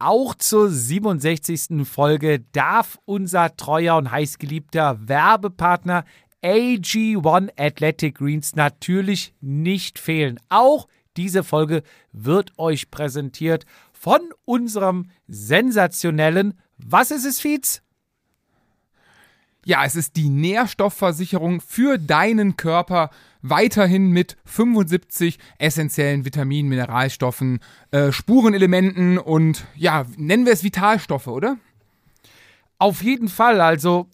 Auch zur 67. Folge darf unser treuer und heißgeliebter Werbepartner AG1 Athletic Greens natürlich nicht fehlen. Auch diese Folge wird euch präsentiert von unserem sensationellen Was ist es, Fietz? Ja, es ist die Nährstoffversicherung für deinen Körper. Weiterhin mit 75 essentiellen Vitaminen, Mineralstoffen, äh, Spurenelementen und ja, nennen wir es Vitalstoffe, oder? Auf jeden Fall. Also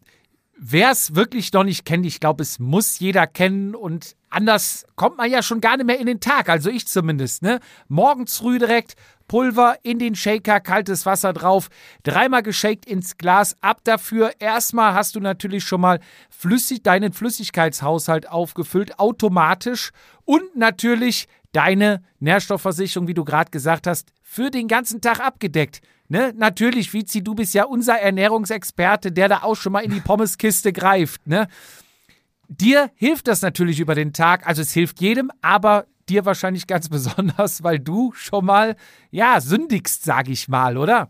Wer es wirklich noch nicht kennt, ich glaube, es muss jeder kennen und anders kommt man ja schon gar nicht mehr in den Tag, also ich zumindest, ne? Morgens früh direkt Pulver in den Shaker, kaltes Wasser drauf, dreimal geshakt ins Glas, ab dafür. Erstmal hast du natürlich schon mal flüssig, deinen Flüssigkeitshaushalt aufgefüllt, automatisch und natürlich deine Nährstoffversicherung, wie du gerade gesagt hast, für den ganzen Tag abgedeckt. Ne? Natürlich, Vizi, du bist ja unser Ernährungsexperte, der da auch schon mal in die Pommeskiste greift. Ne? Dir hilft das natürlich über den Tag, also es hilft jedem, aber dir wahrscheinlich ganz besonders, weil du schon mal, ja, sündigst, sag ich mal, oder?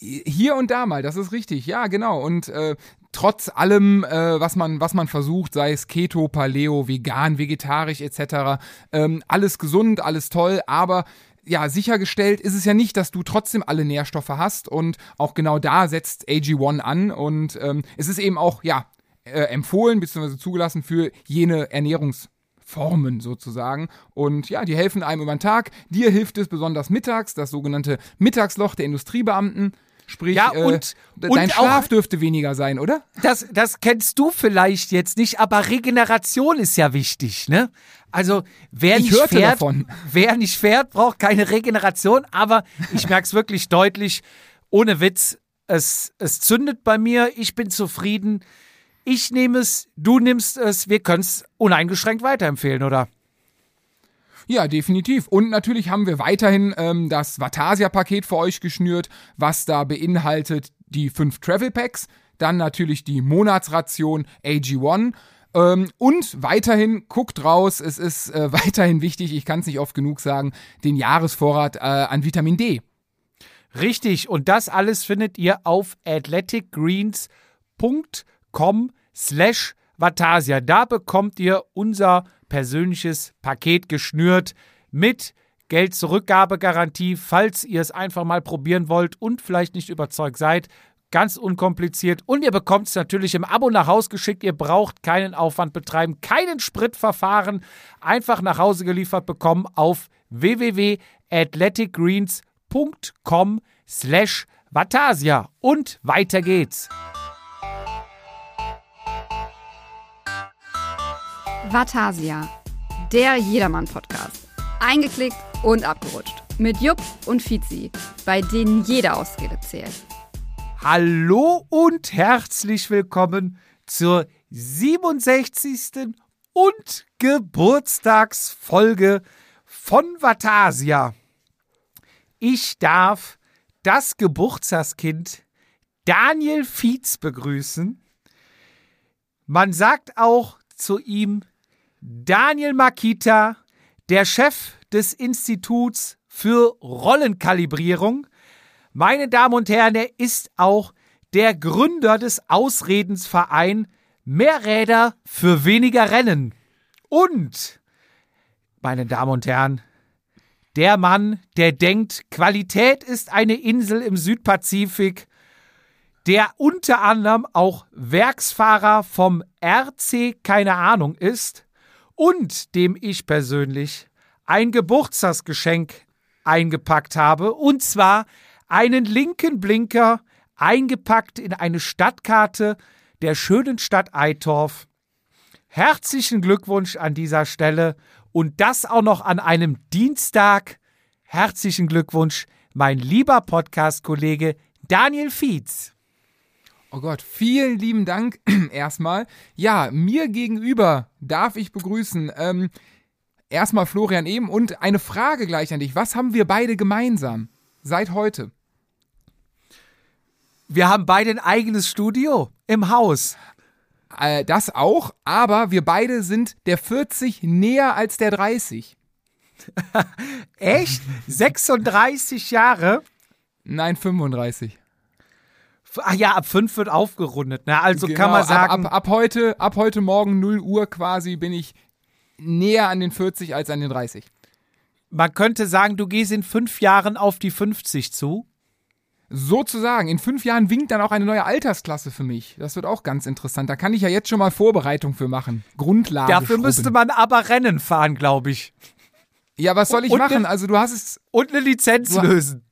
Hier und da mal, das ist richtig, ja, genau. Und äh, trotz allem, äh, was man, was man versucht, sei es Keto, Paleo, vegan, vegetarisch etc., ähm, alles gesund, alles toll, aber ja, sichergestellt ist es ja nicht, dass du trotzdem alle Nährstoffe hast und auch genau da setzt AG1 an und ähm, es ist eben auch, ja, äh, empfohlen bzw. zugelassen für jene Ernährungsformen sozusagen. Und ja, die helfen einem über den Tag. Dir hilft es besonders mittags, das sogenannte Mittagsloch der Industriebeamten. Sprich, ja, und, äh, dein und Schlaf auch, dürfte weniger sein, oder? Das, das kennst du vielleicht jetzt nicht, aber Regeneration ist ja wichtig, ne? Also wer ich nicht fährt, davon. wer nicht fährt, braucht keine Regeneration, aber ich merke es wirklich deutlich, ohne Witz, es, es zündet bei mir, ich bin zufrieden. Ich nehme es, du nimmst es, wir können es uneingeschränkt weiterempfehlen, oder? Ja, definitiv. Und natürlich haben wir weiterhin ähm, das Vatasia-Paket für euch geschnürt, was da beinhaltet die fünf Travel Packs, dann natürlich die Monatsration AG1. Ähm, und weiterhin guckt raus, es ist äh, weiterhin wichtig, ich kann es nicht oft genug sagen, den Jahresvorrat äh, an Vitamin D. Richtig, und das alles findet ihr auf athleticgreens.com slash Vatasia. Da bekommt ihr unser persönliches Paket geschnürt mit Geld-Zurückgabegarantie, falls ihr es einfach mal probieren wollt und vielleicht nicht überzeugt seid. Ganz unkompliziert. Und ihr bekommt es natürlich im Abo nach Hause geschickt. Ihr braucht keinen Aufwand betreiben, keinen Spritverfahren. Einfach nach Hause geliefert bekommen auf www.athleticgreens.com slash Vatasia. Und weiter geht's. Vatasia, der Jedermann-Podcast. Eingeklickt und abgerutscht. Mit Jupp und Fizi, bei denen jede Ausrede zählt. Hallo und herzlich willkommen zur 67. und Geburtstagsfolge von Vatasia. Ich darf das Geburtstagskind Daniel Fietz begrüßen. Man sagt auch zu ihm Daniel Makita, der Chef des Instituts für Rollenkalibrierung. Meine Damen und Herren, er ist auch der Gründer des Ausredensverein Mehr Räder für weniger Rennen. Und, meine Damen und Herren, der Mann, der denkt, Qualität ist eine Insel im Südpazifik, der unter anderem auch Werksfahrer vom RC keine Ahnung ist, und dem ich persönlich ein Geburtstagsgeschenk eingepackt habe. Und zwar einen linken Blinker eingepackt in eine Stadtkarte der schönen Stadt Eitorf. Herzlichen Glückwunsch an dieser Stelle und das auch noch an einem Dienstag. Herzlichen Glückwunsch, mein lieber Podcast-Kollege Daniel Fietz. Oh Gott, vielen lieben Dank erstmal. Ja, mir gegenüber darf ich begrüßen ähm, erstmal Florian eben und eine Frage gleich an dich. Was haben wir beide gemeinsam seit heute? Wir haben beide ein eigenes Studio im Haus. Äh, das auch, aber wir beide sind der 40 näher als der 30. Echt? 36 Jahre? Nein, 35. Ach ja, ab 5 wird aufgerundet. Ne? Also Genau, kann man sagen, Ab, ab, ab, heute, ab heute Morgen 0 Uhr quasi bin ich näher an den 40 als an den 30. man könnte sagen, du gehst in fünf Jahren auf die 50 zu. Sozusagen, in fünf Jahren winkt dann auch eine neue Altersklasse für mich. Das wird auch ganz interessant. Da kann ich ja jetzt schon mal Vorbereitung für machen. Grundlage. Dafür schrubben. müsste man aber Rennen fahren, glaube ich. Ja, was soll ich Und machen? ne- Also du hast es. Und eine Lizenz lösen.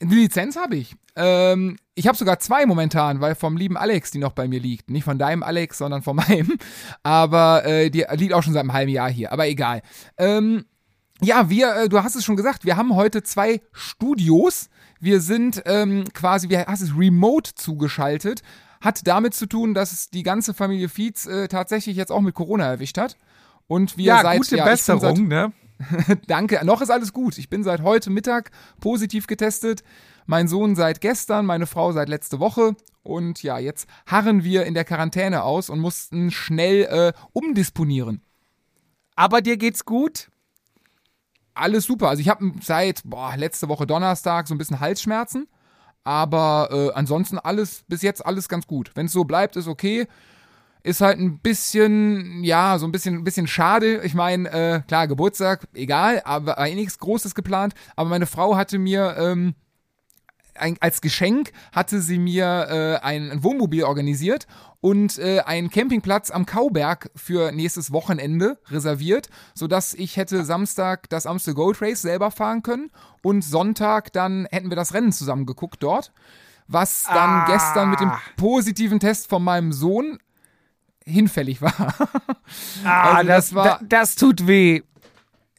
Eine Lizenz habe ich. Ähm, ich habe sogar zwei momentan, weil vom lieben Alex, die noch bei mir liegt. Nicht von deinem Alex, sondern von meinem. Aber äh, die liegt auch schon seit einem halben Jahr hier. Aber egal. Ähm, ja, wir, äh, du hast es schon gesagt, wir haben heute zwei Studios. Wir sind ähm, quasi, wie hast es, remote zugeschaltet. Hat damit zu tun, dass es die ganze Familie Fietz äh, tatsächlich jetzt auch mit Corona erwischt hat. Und wir Ja, seit gute ja, bin seit- Besserung, ne? Danke, noch ist alles gut. Ich bin seit heute Mittag positiv getestet. Mein Sohn seit gestern, meine Frau seit letzte Woche. Und ja, jetzt harren wir in der Quarantäne aus und mussten schnell äh, umdisponieren. Aber dir geht's gut? Alles super. Also ich habe seit boah, letzte Woche Donnerstag so ein bisschen Halsschmerzen. Aber äh, ansonsten alles, bis jetzt alles ganz gut. Wenn es so bleibt, ist okay. Ist halt ein bisschen, ja, so ein bisschen, ein bisschen schade. Ich meine, äh, klar, Geburtstag, egal, aber war eh nichts Großes geplant. Aber meine Frau hatte mir ähm, ein, als Geschenk hatte sie mir äh, ein, ein Wohnmobil organisiert und äh, einen Campingplatz am Kauberg für nächstes Wochenende reserviert, sodass ich hätte Samstag das Amstel Gold Race selber fahren können und Sonntag dann hätten wir das Rennen zusammen geguckt dort. Was dann Ah. gestern mit dem positiven Test von meinem Sohn hinfällig war. Ah, Also das, das war- da, das tut weh.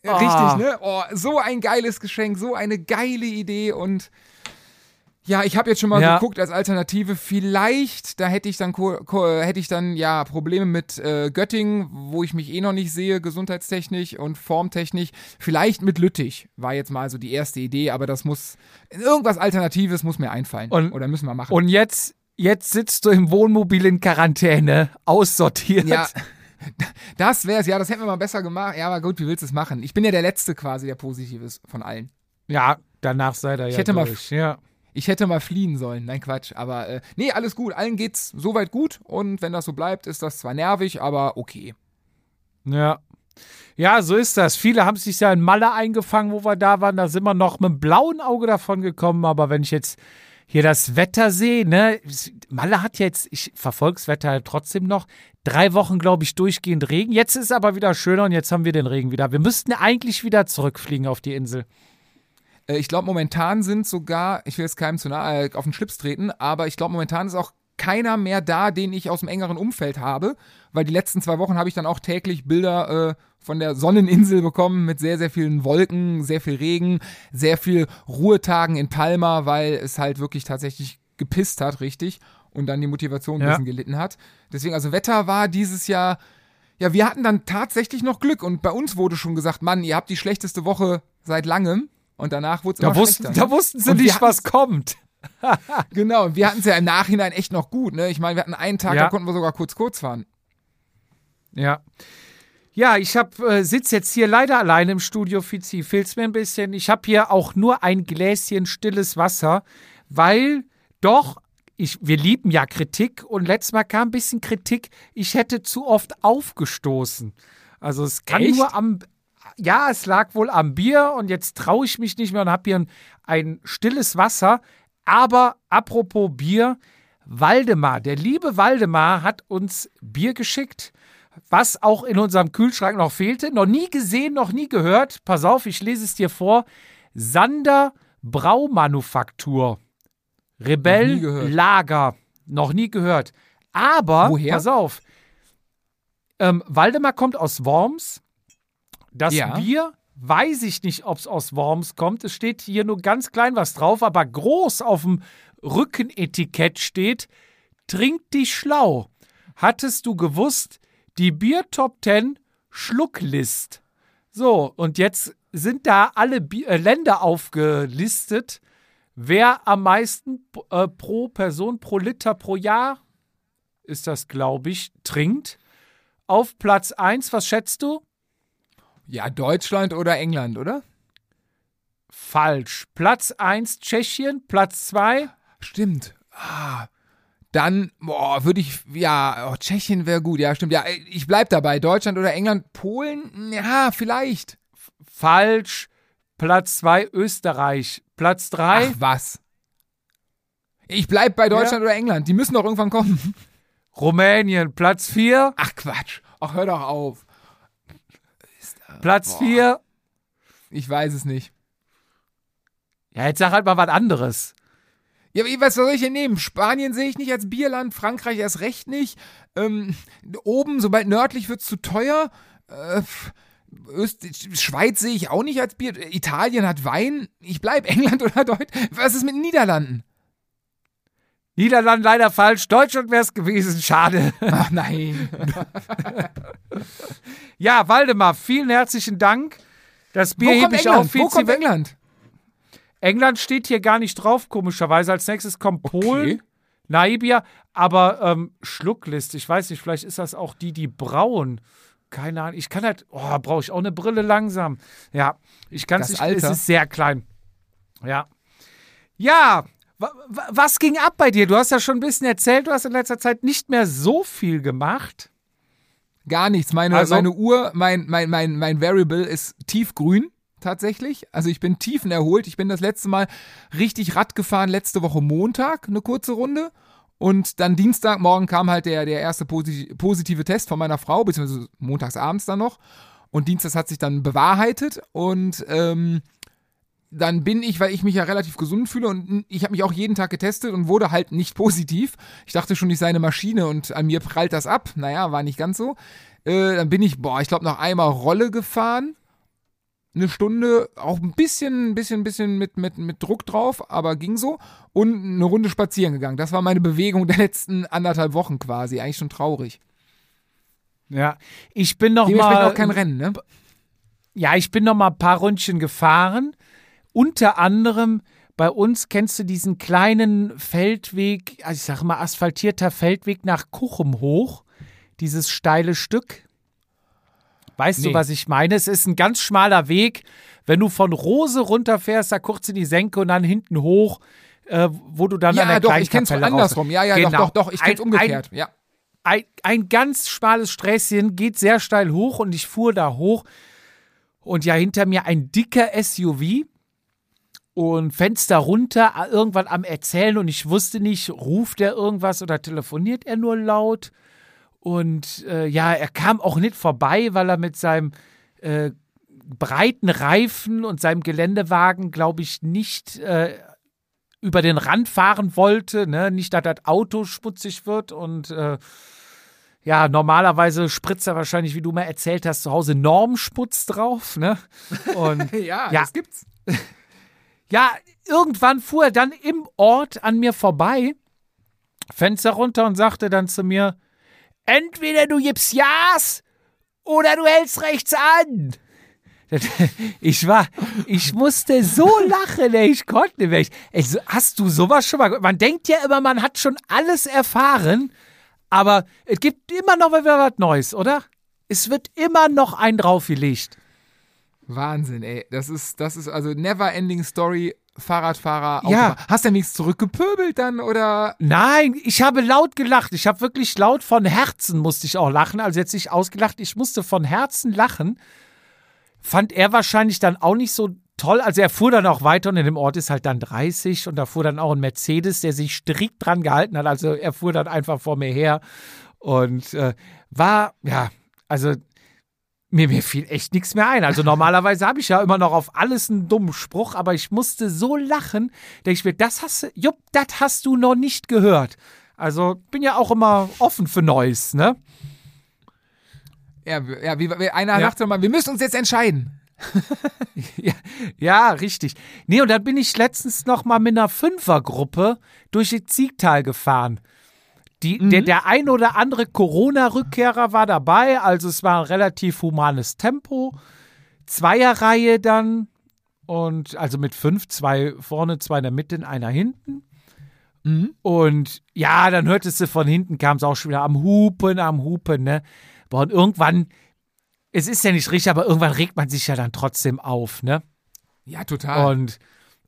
Richtig, ne? Oh, so ein geiles Geschenk, so eine geile Idee und ja, ich habe jetzt schon mal Ja. geguckt als Alternative. Vielleicht, da hätte ich dann hätte ich dann ja Probleme mit äh, Göttingen, wo ich mich eh noch nicht sehe, gesundheitstechnisch und formtechnisch. Vielleicht mit Lüttich war jetzt mal so die erste Idee, aber das muss irgendwas Alternatives muss mir einfallen Und- oder müssen wir machen. Und jetzt, jetzt sitzt du im Wohnmobil in Quarantäne, aussortiert. ja, das wär's. Ja, das hätten wir mal besser gemacht. Ja, aber gut, wie willst du es machen? Ich bin ja der letzte quasi, der positiv ist von allen. Ja, danach seid ihr ja hätte mal- durch. Ja. Ich hätte mal fliehen sollen. Nein, Quatsch. Aber äh, nee, alles gut. Allen geht's soweit gut. Und wenn das so bleibt, ist das zwar nervig, aber okay. Ja. Ja, so ist das. Viele haben sich ja in Malle eingefangen, wo wir da waren. Da sind wir noch mit dem blauen Auge davon gekommen. Aber wenn ich jetzt hier das Wetter sehe, ne, Malle hat jetzt, ich verfolge das Wetter halt trotzdem noch, drei Wochen, glaube ich, durchgehend Regen. Jetzt ist aber wieder schöner und jetzt haben wir den Regen wieder. Wir müssten eigentlich wieder zurückfliegen auf die Insel. Äh, ich glaube, momentan sind sogar, ich will jetzt keinem zu nahe äh, auf den Schlips treten, aber ich glaube, momentan ist auch keiner mehr da, den ich aus dem engeren Umfeld habe, weil die letzten zwei Wochen habe ich dann auch täglich Bilder äh, von der Sonneninsel bekommen mit sehr, sehr vielen Wolken, sehr viel Regen, sehr viel Ruhetagen in Palma, weil es halt wirklich tatsächlich gepisst hat, richtig, und dann die Motivation ein Ja. bisschen gelitten hat. Deswegen, also Wetter war dieses Jahr, ja, wir hatten dann tatsächlich noch Glück und bei uns wurde schon gesagt, Mann, ihr habt die schlechteste Woche seit langem. Und danach wurde es Da wussten, schlechter. da wussten sie nicht, was kommt. Genau, und wir hatten es ja im Nachhinein echt noch gut. Ne? Ich meine, wir hatten einen Tag, Ja. da konnten wir sogar kurz kurz fahren. Ja. Ja, ich hab, äh, sitze jetzt hier leider alleine im Studio, Fizi. Fehlt's mir ein bisschen. Ich habe hier auch nur ein Gläschen stilles Wasser, weil doch, ich, wir lieben ja Kritik und letztes Mal kam ein bisschen Kritik, ich hätte zu oft aufgestoßen. Also es kann Echt? nur am, ja, es lag wohl am Bier und jetzt traue ich mich nicht mehr und habe hier ein, ein stilles Wasser. Aber apropos Bier, Waldemar, der liebe Waldemar hat uns Bier geschickt, was auch in unserem Kühlschrank noch fehlte. Noch nie gesehen, noch nie gehört. Pass auf, ich lese es dir vor. Sander Braumanufaktur. Rebell Noch nie gehört. Lager. Noch nie gehört. Aber, Woher? pass auf, ähm, Waldemar kommt aus Worms. Das Ja. Bier weiß ich nicht, ob es aus Worms kommt. Es steht hier nur ganz klein was drauf, aber groß auf dem Rückenetikett steht: Trink dich schlau. Hattest du gewusst, die Bier Top 10 Schlucklist. So, und jetzt sind da alle Bi äh, Länder aufgelistet, wer am meisten äh, pro Person, pro Liter pro Jahr, ist das, glaube ich, trinkt. Auf Platz 1, was schätzt du? Ja, Deutschland oder England, oder? Falsch. Platz 1 Tschechien, Platz 2 Stimmt. Ah. Dann, würde ich, ja, oh, Tschechien wäre gut, ja, stimmt. Ja, ich bleib dabei. Deutschland oder England, Polen, ja, vielleicht. falsch. Platz 2 Österreich, Platz 3 Ach, was? Ich bleib bei Deutschland oder England. Die müssen doch irgendwann kommen. Rumänien, Platz 4, Ach, Quatsch. Ach, hör doch auf. Platz Boah. 4. Ich weiß es nicht. Ja, jetzt sag halt mal was anderes. Ja, was soll ich denn nehmen? Spanien sehe ich nicht als Bierland, Frankreich erst recht nicht. Ähm, oben, sobald nördlich wird es zu teuer. Äh, Öst Schweiz sehe ich auch nicht als Bier. Italien hat Wein. Ich bleib England oder Deutschland. Was ist mit den Niederlanden? Niederlande leider falsch. Deutschland wäre es gewesen. Schade. Ach nein. Ja, Waldemar, vielen herzlichen Dank. Das Bier hebe ich auf. Wo kommt England? England steht hier gar nicht drauf, komischerweise. Als nächstes kommt Polen, Okay. Namibia, aber ähm, Schlucklist. Ich weiß nicht, vielleicht ist das auch die, die brauen. Keine Ahnung. Ich kann halt, oh, brauche ich auch eine Brille langsam. Ja, ich kann es nicht. Alter. Es ist sehr klein. Ja. Ja, was ging ab bei dir? Du hast ja schon ein bisschen erzählt, du hast in letzter Zeit nicht mehr so viel gemacht. Gar nichts. Meine, Also- meine Uhr, mein, mein, mein, mein Variable ist tiefgrün tatsächlich. Also ich bin tiefenerholt. Ich bin das letzte Mal richtig Rad gefahren, letzte Woche Montag, eine kurze Runde. Und dann Dienstagmorgen kam halt der, der erste posi positive Test von meiner Frau, beziehungsweise montagsabends dann noch. Und Dienstags hat sich dann bewahrheitet. Und ähm, dann bin ich, weil ich mich ja relativ gesund fühle und ich habe mich auch jeden Tag getestet und wurde halt nicht positiv. Ich dachte schon, ich sei eine Maschine und an mir prallt das ab. Naja, war nicht ganz so. Äh, dann bin ich, boah, ich glaube noch einmal Rolle gefahren. Eine Stunde, auch ein bisschen, ein bisschen, ein bisschen mit, mit, mit Druck drauf, aber ging so. Und eine Runde spazieren gegangen. Das war meine Bewegung der letzten anderthalb Wochen quasi. Eigentlich schon traurig. Ja, ich bin noch mal auch kein Rennen, ne? Ja, ich bin noch mal ein paar Ründchen gefahren. Unter anderem bei uns kennst du diesen kleinen Feldweg, also ich sage mal asphaltierter Feldweg nach Kuchum hoch, dieses steile Stück. Weißt du, Nee. was ich meine? Es ist ein ganz schmaler Weg. Wenn du von Rose runterfährst, da kurz in die Senke und dann hinten hoch, äh, wo du dann an Ja, der doch, ich kenn's raus- andersrum. Ja, ja, Genau. doch, doch, doch, ich kenn's Ein- umgekehrt. ja. ein, ein ganz schmales Sträßchen, geht sehr steil hoch und ich fuhr da hoch und ja, hinter mir ein dicker SUV und Fenster runter, äh, irgendwann am Erzählen und ich wusste nicht, ruft er irgendwas oder telefoniert er nur laut und äh, ja, er kam auch nicht vorbei, weil er mit seinem äh, breiten Reifen und seinem Geländewagen, glaube ich, nicht äh, über den Rand fahren wollte, ne? nicht, dass das Auto schmutzig wird und äh, ja, normalerweise spritzt er wahrscheinlich, wie du mal erzählt hast, zu Hause Normschmutz drauf, ne? Und Ja, Ja. das gibt's. Ja, irgendwann fuhr er dann im Ort an mir vorbei, Fenster runter und sagte dann zu mir, entweder du gibst Jas oder du hältst rechts an. Ich war, ich musste so lachen, ich konnte nicht ey, hast du sowas schon mal gehört? Man denkt ja immer, man hat schon alles erfahren, aber es gibt immer noch wieder was Neues, oder? Es wird immer noch ein draufgelegt. Wahnsinn, ey. Das ist, das ist also never ending story. Fahrradfahrer, Ja. Autofahrer. Hast du denn nichts zurückgepöbelt dann oder? Nein, ich habe laut gelacht. Ich habe wirklich laut von Herzen musste ich auch lachen. Also jetzt nicht ausgelacht, ich musste von Herzen lachen. Fand er wahrscheinlich dann auch nicht so toll. Also er fuhr dann auch weiter und in dem Ort ist halt dann 30 und da fuhr dann auch ein Mercedes, der sich strikt dran gehalten hat. Also er fuhr dann einfach vor mir her und äh, war, ja, also mir, mir fiel echt nichts mehr ein. Also normalerweise habe ich ja immer noch auf alles einen dummen Spruch, aber ich musste so lachen, denke ich mir, das hast du, Jupp, das hast du noch nicht gehört. Also bin ja auch immer offen für Neues, ne? Ja, ja wie, einer Ja. sagte mal, wir müssen uns jetzt entscheiden. Ja, ja, richtig. Nee, und dann bin ich letztens noch mal mit einer Fünfergruppe durch die Ziegtal gefahren. Die, der, der ein oder andere Corona-Rückkehrer war dabei, also es war ein relativ humanes Tempo. Zweierreihe dann und also mit fünf, zwei vorne, zwei in der Mitte, einer hinten. Und ja, dann hörtest du von hinten, kam es auch schon wieder am Hupen, am Hupen, ne? Boah, und irgendwann, es ist ja nicht richtig, aber irgendwann regt man sich ja dann trotzdem auf, ne? Ja, total. Und,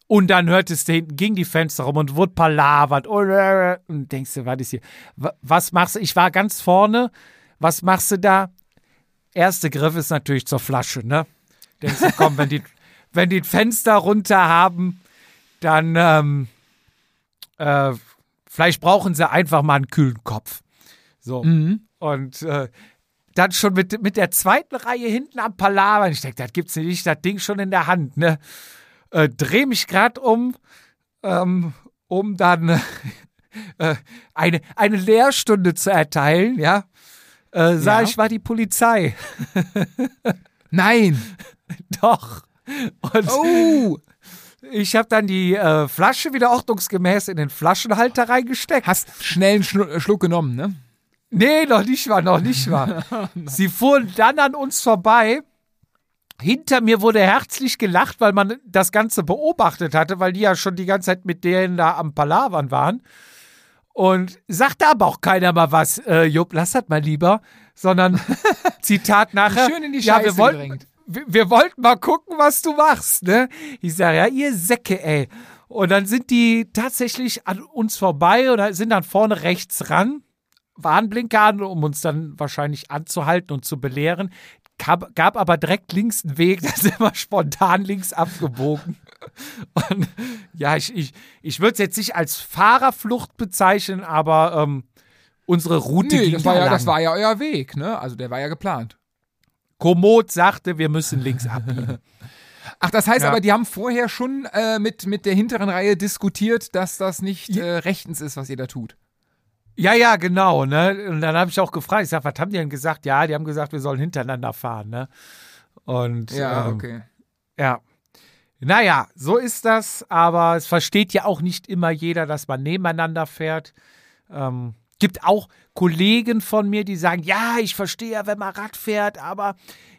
und dann hörtest du hinten, ging die Fenster rum und wurde palavert. Und, äh, und denkst du, was ist hier? Wa- Was machst du? Ich war ganz vorne. Was machst du da? Erste Griff ist natürlich zur Flasche, ne? Denkst du, komm, wenn die, wenn die Fenster runter haben, dann ähm, äh, vielleicht brauchen sie einfach mal einen kühlen Kopf. So. Mhm. Und äh, dann schon mit, mit der zweiten Reihe hinten am Palaver. Ich denke, das gibt's nicht, das Ding schon in der Hand, ne? Äh, dreh mich gerade um, ähm, um dann äh, eine, eine Lehrstunde zu erteilen, ja. Äh, sag Ja. ich, war die Polizei. Nein. Doch. Und Oh. ich habe dann die äh, Flasche wieder ordnungsgemäß in den Flaschenhalter reingesteckt. Hast schnell einen Schlu- Schluck genommen, ne? Nee, noch nicht mal, noch nicht mal. Sie fuhren dann an uns vorbei. Hinter mir wurde herzlich gelacht, weil man das Ganze beobachtet hatte, weil die ja schon die ganze Zeit mit denen da am Palavern waren. Und sagte aber auch keiner mal was, äh, Jupp, lass das mal lieber, sondern Zitat nachher. Schön in die ja, wir Scheiße wollten, gedrängt. wir, wir wollten mal gucken, was du machst, ne? Ich sage, ja, ihr Säcke, ey. Und dann sind die tatsächlich an uns vorbei oder sind dann vorne rechts ran, Warnblinker an, um uns dann wahrscheinlich anzuhalten und zu belehren. Gab, gab aber direkt links einen Weg, da sind wir spontan links abgebogen. Und ja, ich, ich, ich würde es jetzt nicht als Fahrerflucht bezeichnen, aber ähm, unsere Route Nee, ging das war, ja, lang. das war ja euer Weg, ne? Also der war ja geplant. Komoot sagte, wir müssen links abbiegen. Ach, das heißt Ja. aber, die haben vorher schon äh, mit, mit der hinteren Reihe diskutiert, dass das nicht äh, rechtens ist, was ihr da tut. Ja, ja, genau. Ne? Und dann habe ich auch gefragt, ich sag, was haben die denn gesagt? Ja, die haben gesagt, wir sollen hintereinander fahren. Ne? Und Ja, ähm, okay. ja. Naja, so ist das, aber es versteht ja auch nicht immer jeder, dass man nebeneinander fährt. Ähm, gibt auch Kollegen von mir, die sagen, ja, ich verstehe ja, wenn man Rad fährt, aber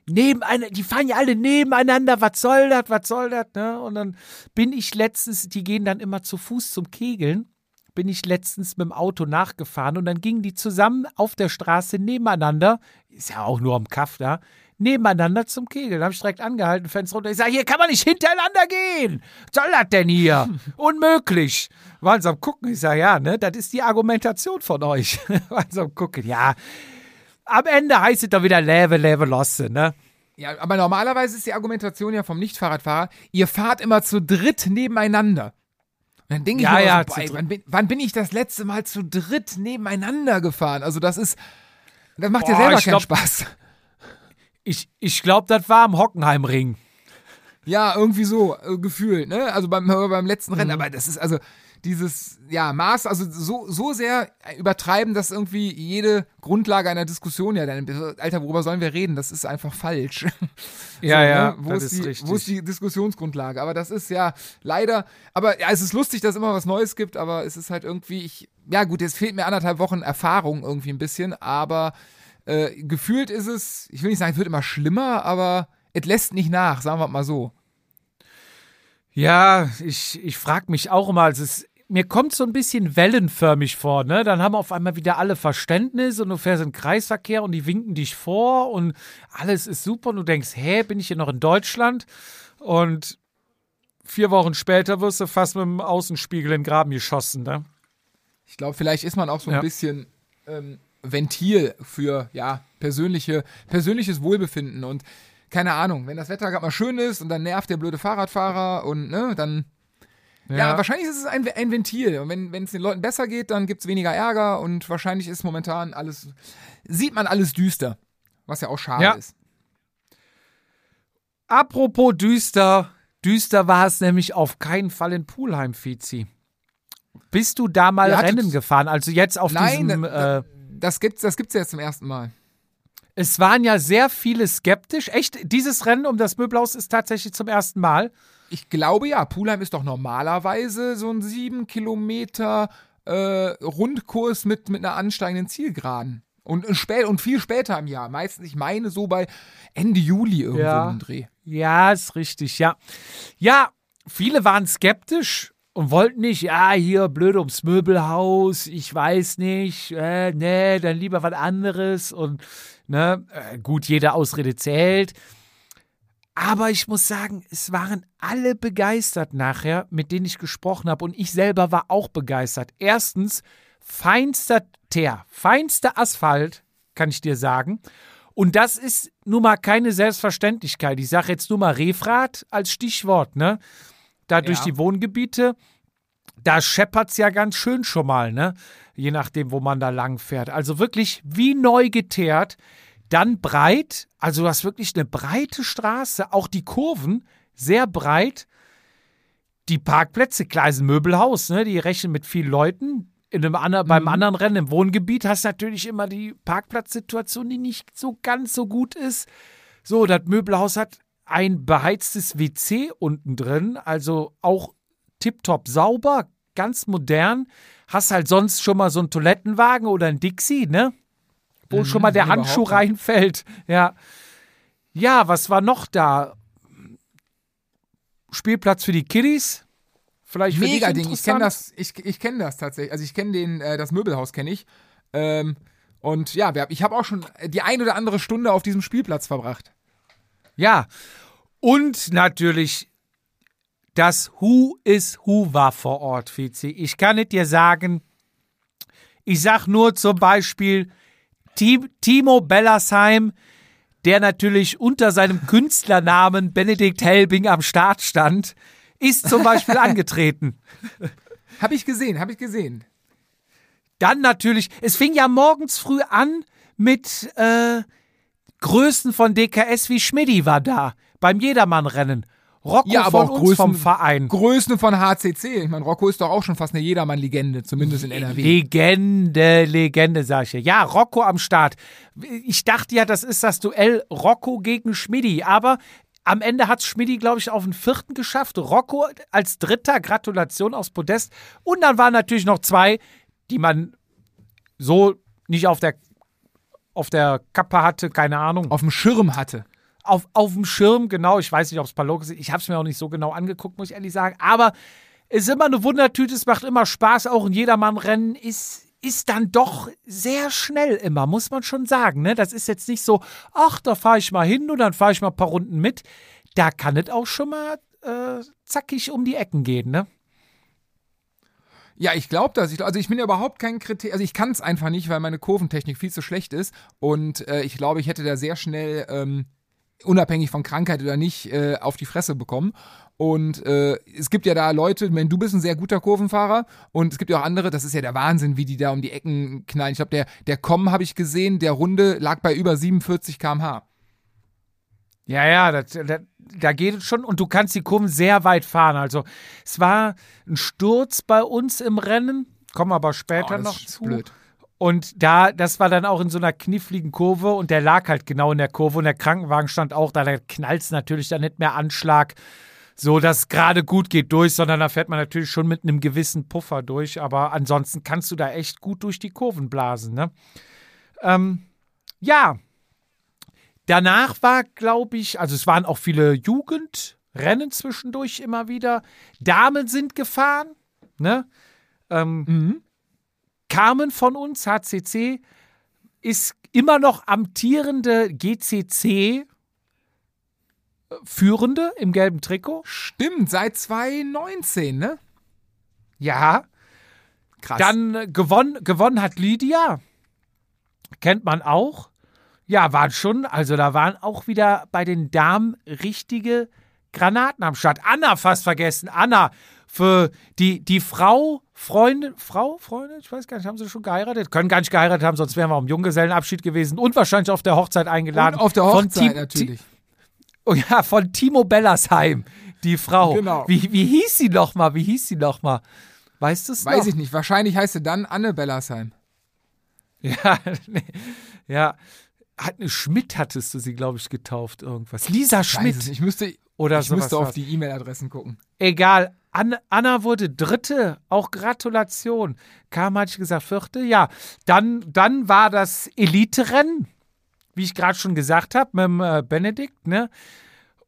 nebeneinander, die fahren ja alle nebeneinander, was soll das, was soll das, ne? Und dann bin ich letztens, die gehen dann immer zu Fuß zum Kegeln, bin ich letztens mit dem Auto nachgefahren und dann gingen die zusammen auf der Straße nebeneinander, ist ja auch nur am Kaff da, nebeneinander zum Kegeln. Da habe ich direkt angehalten, Fenster runter. Ich sage, hier kann man nicht hintereinander gehen. Was soll das denn hier? Unmöglich. Waren sie am Gucken. Ich sage, ja, ne, das ist die Argumentation von euch. Waren sie am Gucken. Ja, am Ende heißt es doch wieder Leve, Leve, Losse, ne? Ja, aber normalerweise ist die Argumentation ja vom Nicht-Fahrradfahrer, ihr fahrt immer zu dritt nebeneinander. Und dann denke ich Ja, mir ja, so, boah, wann, bin, wann bin ich das letzte Mal zu dritt nebeneinander gefahren? Also das ist, das macht ja Boah, selber ich keinen glaub- Spaß. Ich, ich glaube, das war am Hockenheimring. Ja, irgendwie so äh, gefühlt, ne? Also beim, beim letzten Rennen, Mhm. aber das ist also dieses ja, Maß, also so, so sehr übertreiben, dass irgendwie jede Grundlage einer Diskussion ja dann, Alter, worüber sollen wir reden? Das ist einfach falsch. Ja, So, ja, ne? Wo das ist, ist die, richtig. Wo ist die Diskussionsgrundlage? Aber das ist ja leider, aber ja, es ist lustig, dass es immer was Neues gibt, aber es ist halt irgendwie, ich, ja gut, jetzt fehlt mir anderthalb Wochen Erfahrung irgendwie ein bisschen, aber äh, gefühlt ist es, ich will nicht sagen, es wird immer schlimmer, aber es lässt nicht nach, sagen wir mal so. Ja, ich, ich frage mich auch immer, es, mir kommt so ein bisschen wellenförmig vor, ne? Dann haben auf einmal wieder alle Verständnis und du fährst in Kreisverkehr und die winken dich vor und alles ist super und du denkst, hä, bin ich hier noch in Deutschland? Und vier Wochen später wirst du fast mit dem Außenspiegel in den Graben geschossen, ne? Ich glaube, vielleicht ist man auch so ein Ja. bisschen ähm, Ventil für ja persönliche, persönliches Wohlbefinden und keine Ahnung, wenn das Wetter gerade mal schön ist und dann nervt der blöde Fahrradfahrer und ne, dann ja, wahrscheinlich ist es ein, ein Ventil. Und wenn es den Leuten besser geht, dann gibt es weniger Ärger und wahrscheinlich ist momentan alles, sieht man alles düster. Was ja auch schade Ja. ist. Apropos düster, düster war es nämlich auf keinen Fall in Pulheim, Fizi. Bist du da mal hattet- Rennen gefahren? Also jetzt auf Nein, diesem. da- äh, Das gibt's, das gibt's ja jetzt zum ersten Mal. Es waren ja sehr viele skeptisch. Echt, dieses Rennen um das Möbelhaus ist tatsächlich zum ersten Mal. Ich glaube ja, Pulheim ist doch normalerweise so ein sieben Kilometer äh, Rundkurs mit, mit einer ansteigenden Zielgeraden. Und, spät, und viel später im Jahr. Meistens, ich meine, so bei Ende Juli irgendwo Ja. im Dreh. Ja, ist richtig, ja. Ja, viele waren skeptisch und wollten nicht, ja, hier blöd ums Möbelhaus, ich weiß nicht, äh, nee, dann lieber was anderes und, ne, äh, gut, jede Ausrede zählt. Aber ich muss sagen, es waren alle begeistert nachher, mit denen ich gesprochen habe. Und ich selber war auch begeistert. Erstens, feinster Teer, feinster Asphalt, kann ich dir sagen. Und das ist nun mal keine Selbstverständlichkeit. Ich sage jetzt nur mal Refrat als Stichwort, ne? Da durch Ja. die Wohngebiete, da scheppert's ja ganz schön schon mal, ne? Je nachdem, wo man da lang fährt. Also wirklich wie neu geteert. Dann breit, also du hast wirklich eine breite Straße, auch die Kurven sehr breit. Die Parkplätze, klar, ist ein Möbelhaus, ne? Die rechnen mit vielen Leuten. In einem anderen, Beim anderen Rennen im Wohngebiet hast du natürlich immer die Parkplatzsituation, die nicht so ganz so gut ist. So, das Möbelhaus hat ein beheiztes WC unten drin, also auch tipptopp sauber, ganz modern. Hast halt sonst schon mal so einen Toilettenwagen oder einen Dixie, ne? Wo schon mal der wenn Handschuh reinfällt. Ja. Ja, was war noch da? Spielplatz für die Kiddies. Vielleicht für Mega Ding. Ich kenne das, ich, ich kenne das tatsächlich. Also ich kenne den, äh, das Möbelhaus kenne ich. Ähm, und ja, ich habe auch schon die ein oder andere Stunde auf diesem Spielplatz verbracht. Ja. Und natürlich das Who is Who war vor Ort, Fizi. Ich kann es dir sagen, ich sag nur zum Beispiel Timo Bellersheim, der natürlich unter seinem Künstlernamen Benedikt Helbing am Start stand, ist zum Beispiel angetreten. Habe ich gesehen, habe ich gesehen. Dann natürlich, es fing ja morgens früh an mit äh, Größen von DKS wie Schmidti war da beim Jedermann-Rennen. Rocco Ja, aber von auch uns Größen- vom Verein. Größen von HCC. Ich meine, Rocco ist doch auch schon fast eine Jedermann-Legende, zumindest in NRW. Legende, Legende, sag ich dir. Ja, Rocco am Start. Ich dachte ja, das ist das Duell Rocco gegen Schmidti, aber am Ende hat Schmidti, glaube ich, auf den vierten geschafft. Rocco als Dritter, Gratulation aufs Podest. Und dann waren natürlich noch zwei, die man so nicht auf der, auf der Kappe hatte, keine Ahnung. Auf dem Schirm hatte. Auf, auf dem Schirm, genau. Ich weiß nicht, ob es Palok ist. Ich habe es mir auch nicht so genau angeguckt, muss ich ehrlich sagen. Aber es ist immer eine Wundertüte, es macht immer Spaß. Auch ein Jedermann-Rennen ist, ist dann doch sehr schnell immer, muss man schon sagen. Ne? Das ist jetzt nicht so, ach, da fahre ich mal hin und dann fahre ich mal ein paar Runden mit. Da kann es auch schon mal äh, zackig um die Ecken gehen. Ne? Ja, ich glaube das. Ich, also ich bin ja überhaupt kein Kriterium. Also ich kann es einfach nicht, weil meine Kurventechnik viel zu schlecht ist. Und äh, ich glaube, ich hätte da sehr schnell, ähm, unabhängig von Krankheit oder nicht, äh, auf die Fresse bekommen. Und äh, es gibt ja da Leute, meine, du bist ein sehr guter Kurvenfahrer und es gibt ja auch andere, das ist ja der Wahnsinn, wie die da um die Ecken knallen. Ich glaube, der, der Com habe ich gesehen, der Runde lag bei über 47 km/h. Ja, ja, das, das, da geht es schon und du kannst die Kurven sehr weit fahren. Also es war ein Sturz bei uns im Rennen, kommen aber später Oh, das noch ist zu. blöd. Und da, das war dann auch in so einer kniffligen Kurve und der lag halt genau in der Kurve und der Krankenwagen stand auch da. Da knallt natürlich dann nicht mehr Anschlag, so dass es gerade gut geht durch, sondern da fährt man natürlich schon mit einem gewissen Puffer durch. Aber ansonsten kannst du da echt gut durch die Kurven blasen. Ne? Ähm, ja, danach war, glaube ich, also es waren auch viele Jugendrennen zwischendurch immer wieder. Damen sind gefahren, ne? Ähm, Mhm. Carmen von uns, HCC, ist immer noch amtierende GCC-Führende im gelben Trikot. Stimmt, seit 2019, ne? Ja. Krass. Dann äh, gewonnen, gewonnen hat Lydia. Kennt man auch. Ja, waren schon, also da waren auch wieder bei den Damen richtige Granaten am Start. Anna fast vergessen. Anna, für die, die Frau, Freundin, Frau, Freundin, ich weiß gar nicht, haben sie schon geheiratet? Können gar nicht geheiratet haben, sonst wären wir am Junggesellenabschied gewesen und wahrscheinlich auf der Hochzeit eingeladen. und auf der Hochzeit natürlich. Oh ja, von Timo Bellersheim, die Frau. Genau. Wie, wie hieß sie noch mal? Wie hieß sie noch mal? Weißt du es noch? Weiß ich nicht. Wahrscheinlich heißt sie dann Anne Bellersheim. Ja, nee, ja. Hat eine Schmidt hattest du sie, glaube ich, getauft, irgendwas. Lisa Schmidt. Ich müsste, oder ich müsste auf die E-Mail-Adressen gucken. Egal. An, Anna wurde Dritte, auch Gratulation. Kam, hatte ich gesagt, Vierte. Ja, dann, dann war das Elite-Rennen, wie ich gerade schon gesagt habe, mit dem äh, Benedikt, ne?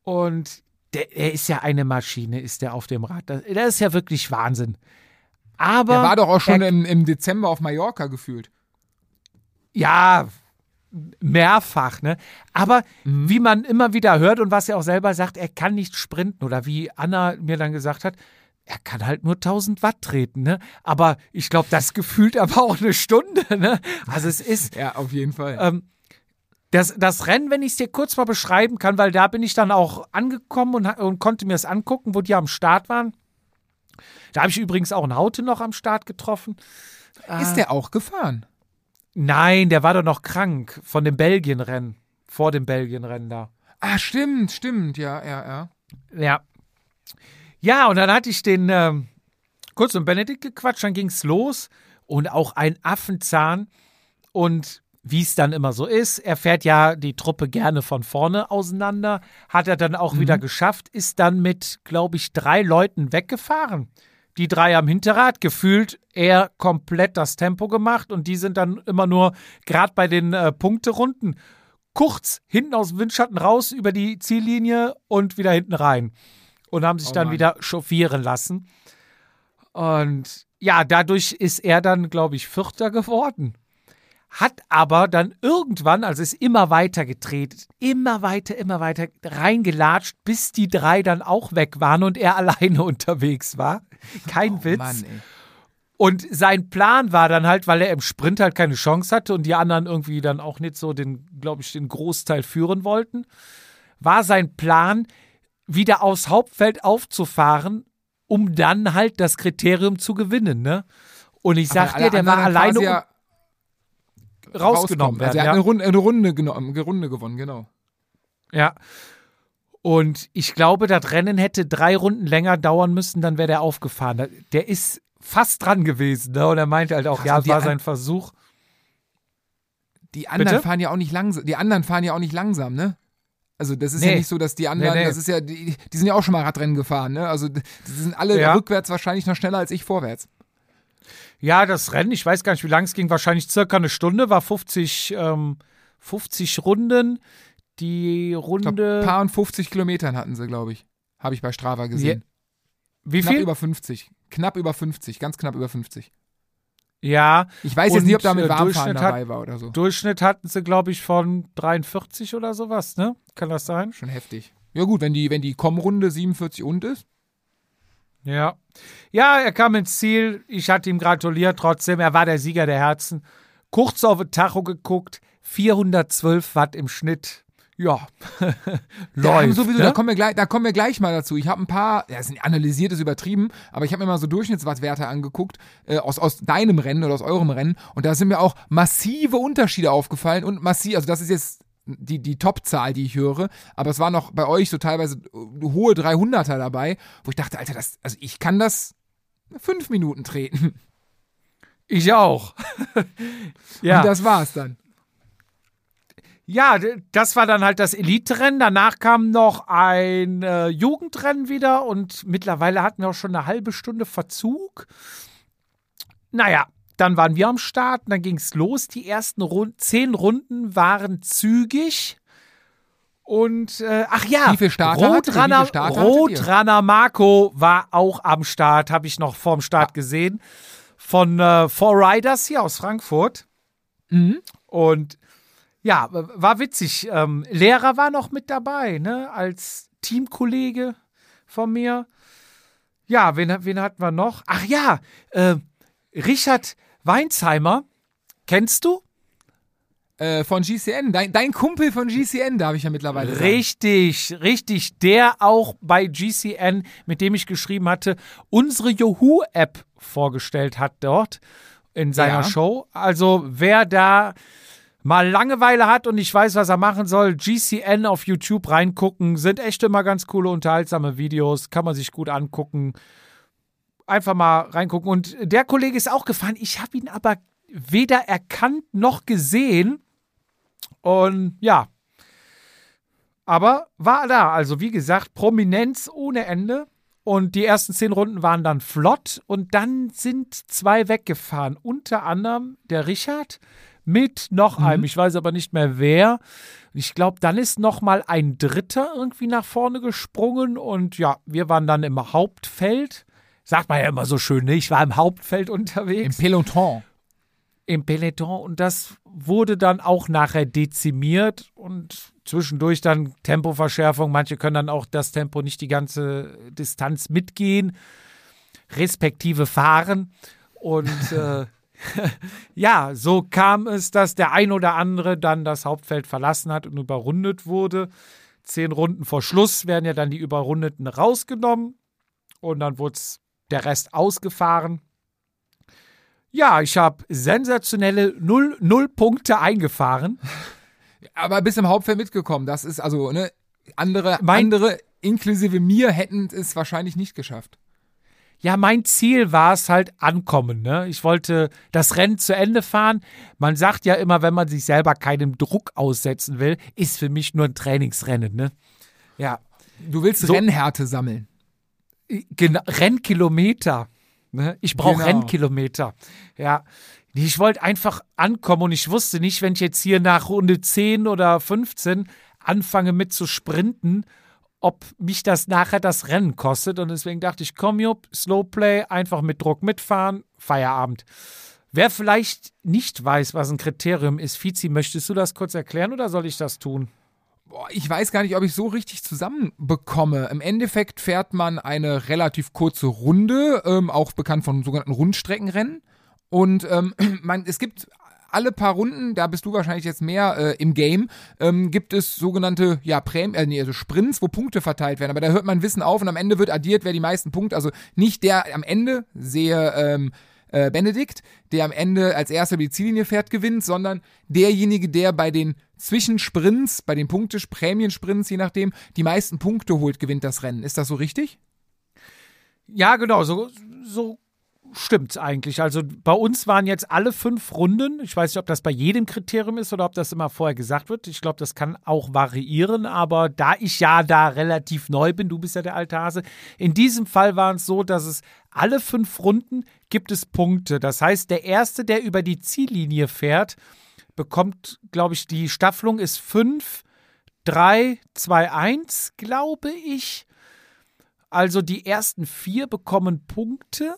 Und der, er ist ja eine Maschine, ist der auf dem Rad. Das, das ist ja wirklich Wahnsinn. Aber Der war doch auch schon er, im, im Dezember auf Mallorca gefühlt. Ja, mehrfach, ne? Aber wie man immer wieder hört und was er auch selber sagt, er kann nicht sprinten oder wie Anna mir dann gesagt hat, er kann halt nur 1000 Watt treten, ne? Aber ich glaube, das gefühlt aber auch eine Stunde, ne? Also es ist, Ja, auf jeden Fall. ähm, das, das Rennen, wenn ich es dir kurz mal beschreiben kann, weil da bin ich dann auch angekommen und, und konnte mir es angucken, wo die am Start waren. Da habe ich übrigens auch einen Haute noch am Start getroffen. Ist der auch gefahren? Nein, der war doch noch krank von dem Belgien-Rennen. Vor dem Belgien-Rennen da. Ah, stimmt, stimmt, ja, ja, ja. Ja. Ja, und dann hatte ich den ähm, kurz mit Benedikt gequatscht, dann ging es los und auch ein Affenzahn. Und wie es dann immer so ist, er fährt ja die Truppe gerne von vorne auseinander, hat er dann auch wieder geschafft, ist dann mit, glaube ich, drei Leuten weggefahren. Die drei am Hinterrad, gefühlt er komplett das Tempo gemacht und die sind dann immer nur gerade bei den äh, Punkterunden kurz hinten aus dem Windschatten raus über die Ziellinie und wieder hinten rein. Und haben sich Oh dann Mann. wieder chauffieren lassen. Und ja, dadurch ist er dann, glaube ich, Vierter geworden. Hat aber dann irgendwann, also ist immer weiter gedreht, immer weiter, immer weiter reingelatscht, bis die drei dann auch weg waren und er alleine unterwegs war. Kein Witz. Oh Mann, ey. Und sein Plan war dann halt, weil er im Sprint halt keine Chance hatte und die anderen irgendwie dann auch nicht so den, glaube ich, den Großteil führen wollten, war sein Plan, wieder aufs Hauptfeld aufzufahren, um dann halt das Kriterium zu gewinnen, ne? Und ich sag dir, der war alleine ja rausgenommen Also werden. er hat eine Runde, eine Runde, genommen, eine Runde gewonnen, genau. Ja. Und ich glaube, das Rennen hätte drei Runden länger dauern müssen, dann wäre der aufgefahren. Der ist fast dran gewesen, ne? Und er meinte halt auch, Krass, ja, es war sein Versuch. Die anderen Bitte? fahren ja auch nicht langsam. Die anderen fahren ja auch nicht langsam, ne? Also das ist Nee. ja nicht so, dass die anderen, Nee, nee. das ist ja, die, die sind ja auch schon mal Radrennen gefahren, ne? Also die sind alle Ja. rückwärts wahrscheinlich noch schneller als ich vorwärts. Ja, das Rennen, ich weiß gar nicht, wie lang es ging, wahrscheinlich circa eine Stunde, war 50, ähm, 50 Runden. Die Runde. paar und 50 Kilometern hatten sie, glaube ich. Habe ich bei Strava gesehen. wie Knapp viel? über 50. Knapp über 50, ganz knapp über 50. ja, Ich weiß jetzt nicht, ob da mit äh, Warmfahren hat- dabei war oder so. Durchschnitt hatten sie, glaube ich, von 43 oder sowas, ne? Kann das sein? Schon heftig. Ja gut, wenn die, wenn die Kommrunde 47 und ist. Ja. Ja, er kam ins Ziel. Ich hatte ihm gratuliert trotzdem. Er war der Sieger der Herzen. Kurz auf den Tacho geguckt. 412 Watt im Schnitt. Ja. Da, Läuft. sowieso, ne? da, kommen wir gleich, da kommen wir gleich mal dazu. Ich habe ein paar, ja, sind analysiert ist übertrieben, aber ich habe mir mal so Durchschnittswattwerte angeguckt äh, aus, aus deinem Rennen oder aus eurem Rennen und da sind mir auch massive Unterschiede aufgefallen und massiv, also das ist jetzt die, die Top-Zahl, die ich höre, aber es waren noch bei euch so teilweise äh, hohe 300er dabei, wo ich dachte, Alter, das, also ich kann das fünf Minuten treten. Ich auch. ja. Und das war's dann. Ja, das war dann halt das Elite-Rennen. Danach kam noch ein äh, Jugendrennen wieder und mittlerweile hatten wir auch schon eine halbe Stunde Verzug. Naja, dann waren wir am Start und dann ging es los. Die ersten Rund zehn Runden waren zügig. Und äh, ach ja, Roadrunner? Roadrunner Marco war auch am Start, habe ich noch vorm Start gesehen. Von äh, Four Riders hier aus Frankfurt. Mhm. Und ja, war witzig. Ähm, Lehrer war noch mit dabei, ne? Als Teamkollege von mir. Ja, wen, wen hatten wir noch? Ach ja, äh, Richard Weinsheimer. Kennst du? Äh, von GCN, dein, dein Kumpel von GCN, darf ich ja mittlerweile sagen. Richtig, richtig. Der auch bei GCN, mit dem ich geschrieben hatte, unsere Yahoo-App vorgestellt hat dort in seiner Ja. Show. Also wer da mal Langeweile hat und nicht weiß, was er machen soll, GCN auf YouTube reingucken. Sind echt immer ganz coole, unterhaltsame Videos. Kann man sich gut angucken. Einfach mal reingucken. Und der Kollege ist auch gefahren. Ich habe ihn aber weder erkannt noch gesehen. Und ja, aber war da. Also wie gesagt, Prominenz ohne Ende. Und die ersten zehn Runden waren dann flott. Und dann sind zwei weggefahren. Unter anderem der Richard mit noch einem. Ich weiß aber nicht mehr wer. Ich glaube, dann ist noch mal ein Dritter irgendwie nach vorne gesprungen. Und ja, wir waren dann im Hauptfeld. Sagt man ja immer so schön, ne? Ich war im Hauptfeld Im unterwegs. Peloton. im Peloton und das wurde dann auch nachher dezimiert und zwischendurch dann Tempoverschärfung. Manche können dann auch das Tempo nicht die ganze Distanz mitgehen, respektive fahren. Und äh, ja, so kam es, dass der ein oder andere dann das Hauptfeld verlassen hat und überrundet wurde. Zehn Runden vor Schluss werden ja dann die Überrundeten rausgenommen und dann wurde der Rest ausgefahren. Ja, ich habe sensationelle 0, 0 Punkte eingefahren. Aber bis im Hauptfeld mitgekommen. Das ist also, ne, andere, mein, andere, inklusive mir, hätten es wahrscheinlich nicht geschafft. Ja, mein Ziel war es halt ankommen. Ne? Ich wollte das Rennen zu Ende fahren. Man sagt ja immer, wenn man sich selber keinem Druck aussetzen will, ist für mich nur ein Trainingsrennen. Ne? Ja. Du willst so, Rennhärte sammeln. Genau, Rennkilometer. Ne? Ich brauche genau. Rennkilometer. Ja. Ich wollte einfach ankommen und ich wusste nicht, wenn ich jetzt hier nach Runde 10 oder 15 anfange mit zu sprinten, ob mich das nachher das Rennen kostet. Und deswegen dachte ich, komm, Jupp, Slowplay, einfach mit Druck mitfahren, Feierabend. Wer vielleicht nicht weiß, was ein Kriterium ist, Fizi, möchtest du das kurz erklären oder soll ich das tun? Ich weiß gar nicht, ob ich so richtig zusammenbekomme. Im Endeffekt fährt man eine relativ kurze Runde, ähm, auch bekannt von sogenannten Rundstreckenrennen. Und ähm, man, es gibt alle paar Runden, da bist du wahrscheinlich jetzt mehr äh, im Game, ähm, gibt es sogenannte ja Prämien, äh, nee, also Sprints, wo Punkte verteilt werden. Aber da hört man Wissen auf und am Ende wird addiert, wer die meisten Punkte, also nicht der am Ende, sehe ähm, äh, Benedikt, der am Ende als erster die Ziellinie fährt, gewinnt, sondern derjenige, der bei den Zwischensprints, bei den Punkte Prämiensprints, je nachdem, die meisten Punkte holt, gewinnt das Rennen. Ist das so richtig? Ja, genau, so, so stimmt eigentlich. Also bei uns waren jetzt alle fünf Runden. Ich weiß nicht, ob das bei jedem Kriterium ist oder ob das immer vorher gesagt wird. Ich glaube, das kann auch variieren. Aber da ich ja da relativ neu bin, du bist ja der alte Hase, in diesem Fall war es so, dass es alle fünf Runden gibt es Punkte. Das heißt, der Erste, der über die Ziellinie fährt, bekommt, glaube ich, die Staffelung ist 5, 3, 2, 1, glaube ich. Also die ersten vier bekommen Punkte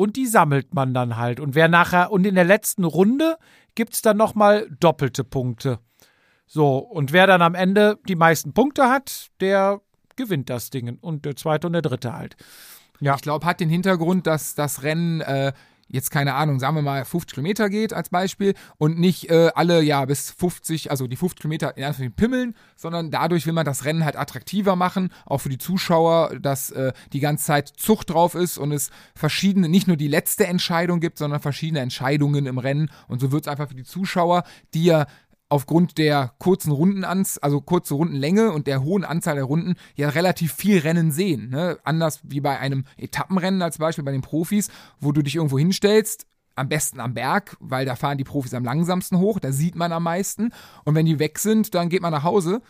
und die sammelt man dann halt. Und wer nachher, und in der letzten Runde gibt es dann nochmal doppelte Punkte. So, und wer dann am Ende die meisten Punkte hat, der gewinnt das Ding. Und der zweite und der dritte halt. Ja. Ich glaube, hat den Hintergrund, dass das Rennen äh, jetzt keine Ahnung, sagen wir mal 50 Kilometer geht als Beispiel und nicht äh, alle ja bis 50, also die 50 Kilometer in Anführungszeichen pimmeln, sondern dadurch will man das Rennen halt attraktiver machen, auch für die Zuschauer, dass äh, die ganze Zeit Zucht drauf ist und es verschiedene, nicht nur die letzte Entscheidung gibt, sondern verschiedene Entscheidungen im Rennen. Und so wird es einfach für die Zuschauer, die ja aufgrund der kurzen Rundenanz, also kurze Rundenlänge und der hohen Anzahl der Runden ja relativ viel Rennen sehen. Ne? Anders wie bei einem Etappenrennen als Beispiel bei den Profis, wo du dich irgendwo hinstellst, am besten am Berg, weil da fahren die Profis am langsamsten hoch, da sieht man am meisten. Und wenn die weg sind, dann geht man nach Hause.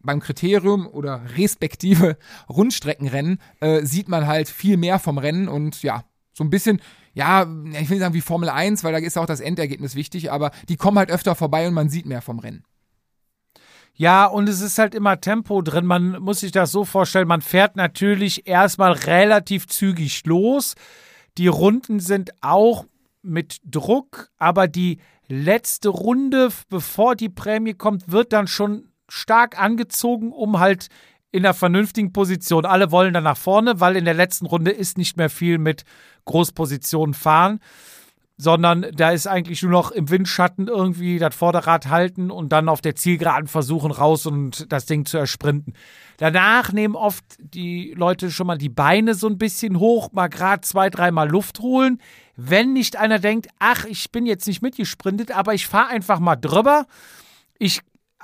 Beim Kriterium oder respektive Rundstreckenrennen äh, sieht man halt viel mehr vom Rennen und ja, so ein bisschen ja, ich will sagen wie Formel 1, weil da ist auch das Endergebnis wichtig, aber die kommen halt öfter vorbei und man sieht mehr vom Rennen. Ja, und es ist halt immer Tempo drin. Man muss sich das so vorstellen, man fährt natürlich erstmal relativ zügig los. Die Runden sind auch mit Druck, aber die letzte Runde, bevor die Prämie kommt, wird dann schon stark angezogen, um halt in einer vernünftigen Position. Alle wollen dann nach vorne, weil in der letzten Runde ist nicht mehr viel mit Großpositionen fahren, sondern da ist eigentlich nur noch im Windschatten irgendwie das Vorderrad halten und dann auf der Zielgeraden versuchen raus und das Ding zu ersprinten. Danach nehmen oft die Leute schon mal die Beine so ein bisschen hoch, mal gerade zwei, dreimal Luft holen. Wenn nicht einer denkt, ach, ich bin jetzt nicht mitgesprintet, aber ich fahre einfach mal drüber. Ich,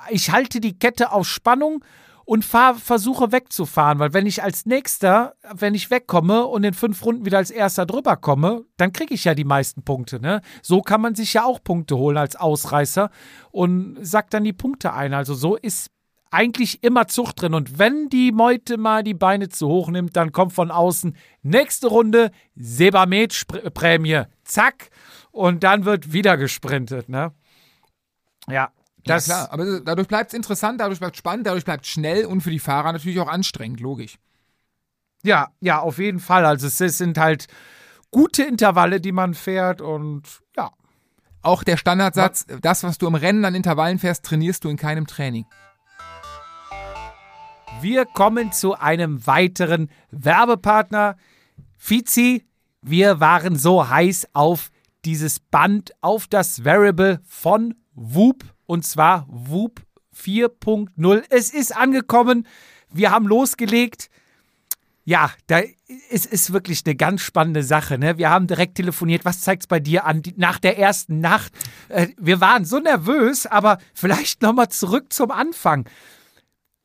ich halte die Kette auf Spannung und fahr, versuche wegzufahren, weil wenn ich als nächster, wenn ich wegkomme und in fünf Runden wieder als erster drüber komme, dann kriege ich ja die meisten Punkte. Ne? So kann man sich ja auch Punkte holen als Ausreißer und sagt dann die Punkte ein. Also so ist eigentlich immer Zucht drin. Und wenn die Meute mal die Beine zu hoch nimmt, dann kommt von außen nächste Runde Sebamed-Prämie. Zack. Und dann wird wieder gesprintet. Ne? Ja, das ja, klar, aber dadurch bleibt es interessant, dadurch bleibt es spannend, dadurch bleibt es schnell und für die Fahrer natürlich auch anstrengend, logisch. Ja, ja, auf jeden Fall. Also es sind halt gute Intervalle, die man fährt und ja. auch der Standardsatz, das, was du im Rennen an Intervallen fährst, trainierst du in keinem Training. Wir kommen zu einem weiteren Werbepartner. Fizi, wir waren so heiß auf dieses Band, auf das Variable von Whoop und zwar Whoop 4.0. Es ist angekommen. Wir haben losgelegt. Ja, da es ist wirklich eine ganz spannende Sache. Ne? Wir haben direkt telefoniert. Was zeigt es bei dir an nach der ersten Nacht? Äh, wir waren so nervös, aber vielleicht nochmal zurück zum Anfang.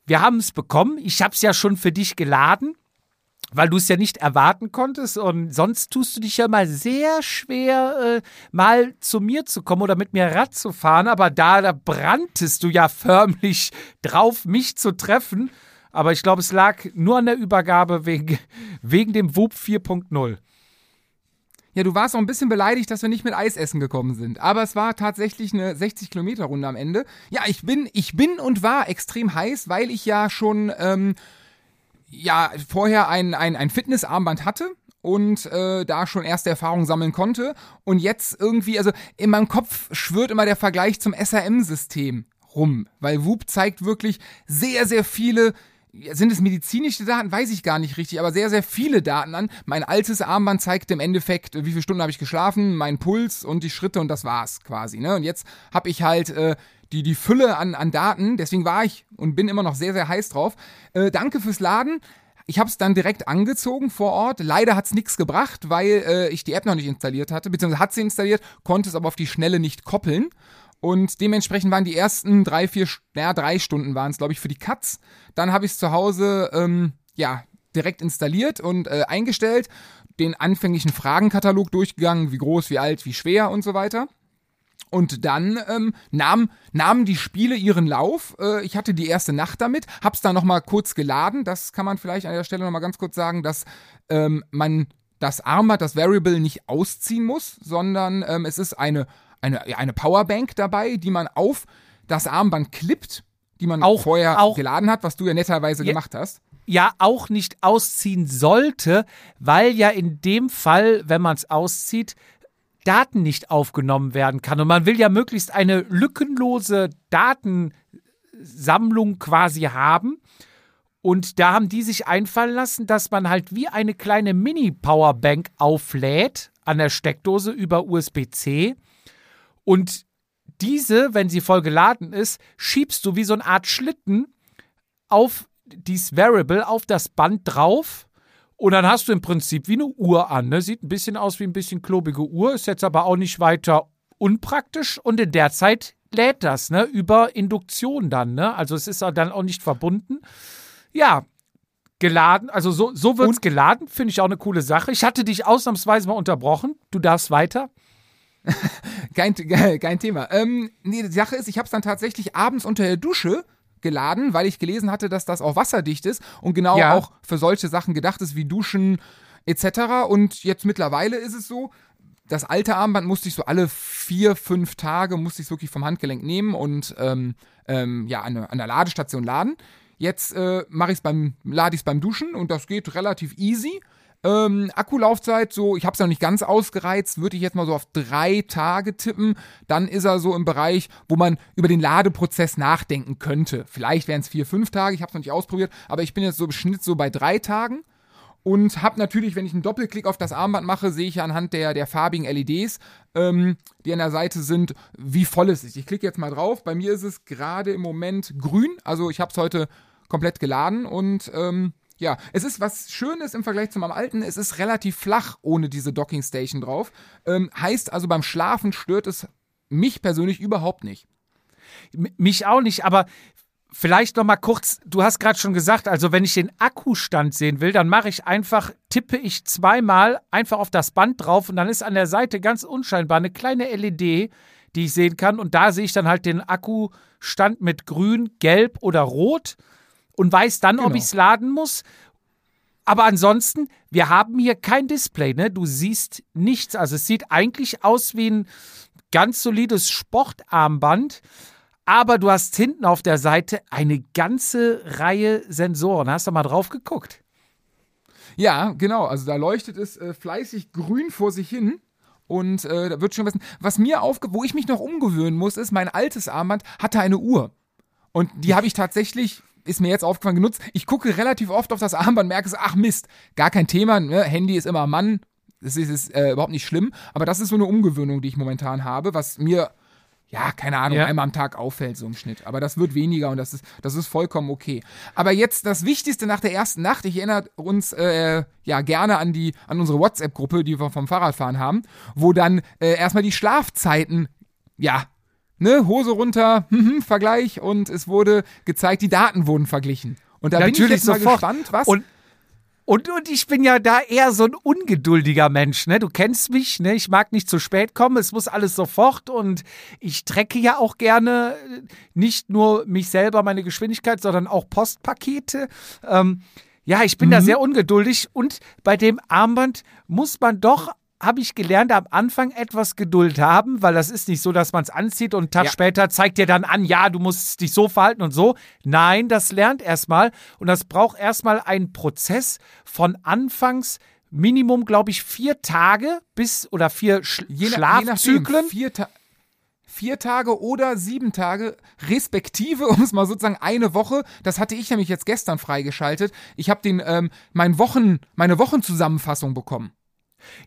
Wir haben es bekommen. Ich habe es ja schon für dich geladen, weil du es ja nicht erwarten konntest. Und sonst tust du dich ja mal sehr schwer, äh, mal zu mir zu kommen oder mit mir Rad zu fahren. Aber da, da branntest du ja förmlich drauf, mich zu treffen. Aber ich glaube, es lag nur an der Übergabe wegen, wegen dem WUP 4.0. Ja, du warst auch ein bisschen beleidigt, dass wir nicht mit Eis essen gekommen sind. Aber es war tatsächlich eine 60 Kilometer Runde am Ende. Ja, ich bin, ich bin und war extrem heiß, weil ich ja schon ähm, ja vorher ein, ein, ein Fitnessarmband hatte und äh, da schon erste Erfahrungen sammeln konnte. Und jetzt irgendwie, also in meinem Kopf schwört immer der Vergleich zum SRM-System rum, weil Whoop zeigt wirklich sehr, sehr viele sind es medizinische Daten? Weiß ich gar nicht richtig, aber sehr, sehr viele Daten an. Mein altes Armband zeigt im Endeffekt, wie viele Stunden habe ich geschlafen, mein Puls und die Schritte und das war's quasi. Ne? Und jetzt habe ich halt äh, die, die Fülle an, an Daten, deswegen war ich und bin immer noch sehr, sehr heiß drauf. Äh, danke fürs Laden. Ich habe es dann direkt angezogen vor Ort. Leider hat es nichts gebracht, weil äh, ich die App noch nicht installiert hatte, beziehungsweise hat sie installiert, konnte es aber auf die Schnelle nicht koppeln. Und dementsprechend waren die ersten drei, vier, ja, drei Stunden waren es, glaube ich, für die Cuts. Dann habe ich es zu Hause, ähm, ja, direkt installiert und äh, eingestellt, den anfänglichen Fragenkatalog durchgegangen, wie groß, wie alt, wie schwer und so weiter. Und dann ähm, nahm, nahmen die Spiele ihren Lauf. Äh, ich hatte die erste Nacht damit, hab's dann nochmal kurz geladen. Das kann man vielleicht an der Stelle nochmal ganz kurz sagen, dass ähm, man das Armband, das Variable nicht ausziehen muss, sondern ähm, es ist eine eine, eine Powerbank dabei, die man auf das Armband klippt, die man auch, vorher auch, geladen hat, was du ja netterweise ja, gemacht hast. Ja, auch nicht ausziehen sollte, weil ja in dem Fall, wenn man es auszieht, Daten nicht aufgenommen werden kann. Und man will ja möglichst eine lückenlose Datensammlung quasi haben. Und da haben die sich einfallen lassen, dass man halt wie eine kleine Mini-Powerbank auflädt an der Steckdose über USB-C und diese, wenn sie voll geladen ist, schiebst du wie so eine Art Schlitten auf dieses Variable, auf das Band drauf. Und dann hast du im Prinzip wie eine Uhr an. Ne? Sieht ein bisschen aus wie ein bisschen klobige Uhr, ist jetzt aber auch nicht weiter unpraktisch. Und in der Zeit lädt das, ne? Über Induktion dann, ne? Also es ist dann auch nicht verbunden. Ja, geladen, also so, so wird es geladen, finde ich auch eine coole Sache. Ich hatte dich ausnahmsweise mal unterbrochen. Du darfst weiter. kein, kein Thema. Ähm, nee, die Sache ist, ich habe es dann tatsächlich abends unter der Dusche geladen, weil ich gelesen hatte, dass das auch wasserdicht ist und genau ja. auch für solche Sachen gedacht ist wie Duschen etc. Und jetzt mittlerweile ist es so, das alte Armband musste ich so alle vier, fünf Tage musste ich wirklich vom Handgelenk nehmen und ähm, ähm, ja an, an der Ladestation laden. Jetzt äh, mache ich es beim lade ich es beim Duschen und das geht relativ easy. Ähm, Akkulaufzeit, so, ich habe es noch nicht ganz ausgereizt, würde ich jetzt mal so auf drei Tage tippen. Dann ist er so im Bereich, wo man über den Ladeprozess nachdenken könnte. Vielleicht wären es vier, fünf Tage, ich habe es noch nicht ausprobiert, aber ich bin jetzt so im Schnitt so bei drei Tagen. Und habe natürlich, wenn ich einen Doppelklick auf das Armband mache, sehe ich anhand der, der farbigen LEDs, ähm, die an der Seite sind, wie voll es ist. Ich klicke jetzt mal drauf. Bei mir ist es gerade im Moment grün. Also ich habe es heute komplett geladen und ähm, ja, es ist was Schönes im Vergleich zu meinem alten. Es ist relativ flach ohne diese Docking Station drauf. Ähm, heißt also, beim Schlafen stört es mich persönlich überhaupt nicht. Mich auch nicht, aber vielleicht noch mal kurz, du hast gerade schon gesagt, also wenn ich den Akkustand sehen will, dann mache ich einfach, tippe ich zweimal einfach auf das Band drauf und dann ist an der Seite ganz unscheinbar eine kleine LED, die ich sehen kann und da sehe ich dann halt den Akkustand mit grün, gelb oder rot und weiß dann, genau. ob ich es laden muss. Aber ansonsten, wir haben hier kein Display, ne? Du siehst nichts. Also es sieht eigentlich aus wie ein ganz solides Sportarmband. Aber du hast hinten auf der Seite eine ganze Reihe Sensoren. Hast du mal drauf geguckt? Ja, genau. Also da leuchtet es äh, fleißig grün vor sich hin. Und äh, da wird schon wissen. Was mir aufge wo ich mich noch umgewöhnen muss, ist, mein altes Armband hatte eine Uhr. Und die habe ich tatsächlich, ist mir jetzt aufgefallen, genutzt. Ich gucke relativ oft auf das Armband, merke es, ach Mist, gar kein Thema, ne? Handy ist immer Mann, das ist, ist äh, überhaupt nicht schlimm, aber das ist so eine Umgewöhnung, die ich momentan habe, was mir ja, keine Ahnung, Ja. einmal am Tag auffällt, so im Schnitt. Aber das wird weniger und das ist, das ist vollkommen okay. Aber jetzt das Wichtigste nach der ersten Nacht, ich erinnere uns äh, ja gerne an die, an unsere WhatsApp-Gruppe, die wir vom Fahrradfahren haben, wo dann äh, erstmal die Schlafzeiten, ja, ne, Hose runter, mhm, Vergleich und es wurde gezeigt, die Daten wurden verglichen. Und da bin ich Natürlich jetzt mal sofort. gespannt, was. Und, und, und ich bin ja da eher so ein ungeduldiger Mensch, ne? Du kennst mich, ne? Ich mag nicht zu spät kommen, es muss alles sofort und ich trecke ja auch gerne äh, nicht nur mich selber, meine Geschwindigkeit, sondern auch Postpakete. Ähm, ja, ich bin Mhm. da sehr ungeduldig und bei dem Armband muss man doch habe ich gelernt, am Anfang etwas Geduld haben, weil das ist nicht so, dass man es anzieht und einen Tag Ja. später zeigt dir dann an, ja, du musst dich so verhalten und so. Nein, das lernt erstmal und das braucht erstmal einen Prozess von anfangs Minimum, glaube ich, vier Tage bis oder vier Sch Je, je Schlafzyklen. vier, Ta vier Tage oder sieben Tage, respektive, um es mal sozusagen eine Woche. Das hatte ich nämlich jetzt gestern freigeschaltet. Ich habe den ähm, mein Wochen, meine Wochenzusammenfassung bekommen.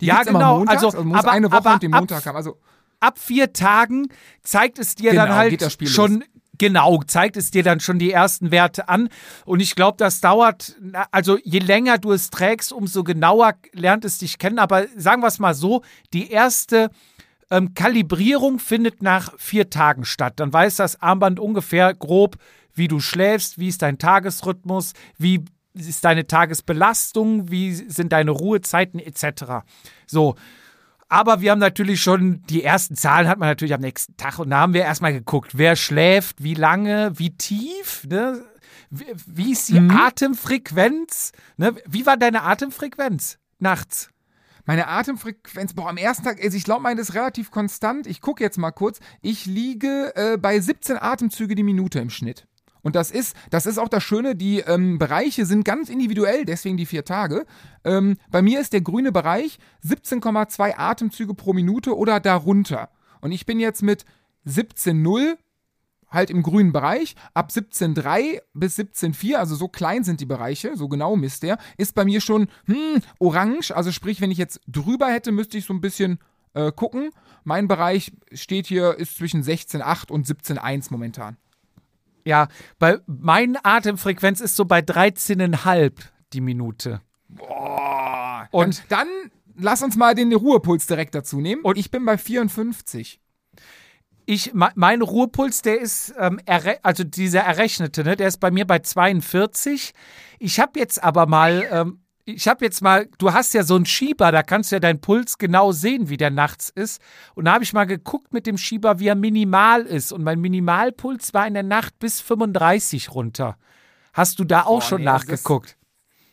Die Ja, genau, montags, also, also, muss aber- eine Woche und den ab- Montag haben. Also ab vier Tagen zeigt es dir Genau, dann halt schon. Genau, zeigt es dir dann schon die ersten Werte an. Und ich glaube, das dauert, also je länger du es trägst, umso genauer lernt es dich kennen. Aber sagen wir es mal so, die erste ähm, Kalibrierung findet nach vier Tagen statt. Dann weiß das Armband ungefähr grob, wie du schläfst, wie ist dein Tagesrhythmus, wie ist deine Tagesbelastung, wie sind deine Ruhezeiten etc. So, aber wir haben natürlich schon, die ersten Zahlen hat man natürlich am nächsten Tag und da haben wir erstmal geguckt, wer schläft, wie lange, wie tief, ne? Wie, ist die Atemfrequenz? Ne? Wie war deine Atemfrequenz nachts? Meine Atemfrequenz, boah, am ersten Tag, also ich glaube, meine ist relativ konstant. Ich gucke jetzt mal kurz. Ich liege äh, bei 17 Atemzüge die Minute im Schnitt. Und das ist, das ist auch das Schöne, die ähm, Bereiche sind ganz individuell, deswegen die vier Tage. Ähm, bei mir ist der grüne Bereich 17,2 Atemzüge pro Minute oder darunter. Und ich bin jetzt mit 17,0 halt im grünen Bereich. Ab 17,3 bis 17,4, also so klein sind die Bereiche, so genau misst der, ist bei mir schon hm, orange. Also sprich, wenn ich jetzt drüber hätte, müsste ich so ein bisschen äh, gucken. Mein Bereich steht hier, ist zwischen 16,8 und 17,1 momentan. Ja, bei meine Atemfrequenz ist so bei 13,5 die Minute. Boah. Und- Und dann lass uns mal den Ruhepuls direkt dazu nehmen. Und ich bin bei 54. Ich, me- mein Ruhepuls, der ist, ähm, also dieser errechnete, ne, der ist bei mir bei 42. Ich habe jetzt aber mal, ähm, ich habe jetzt mal, du hast ja so einen Schieber, da kannst du ja deinen Puls genau sehen, wie der nachts ist. Und da habe ich mal geguckt mit dem Schieber, wie er minimal ist. Und mein Minimalpuls war in der Nacht bis 35 runter. Hast du da auch Boah, schon nee, also nachgeguckt?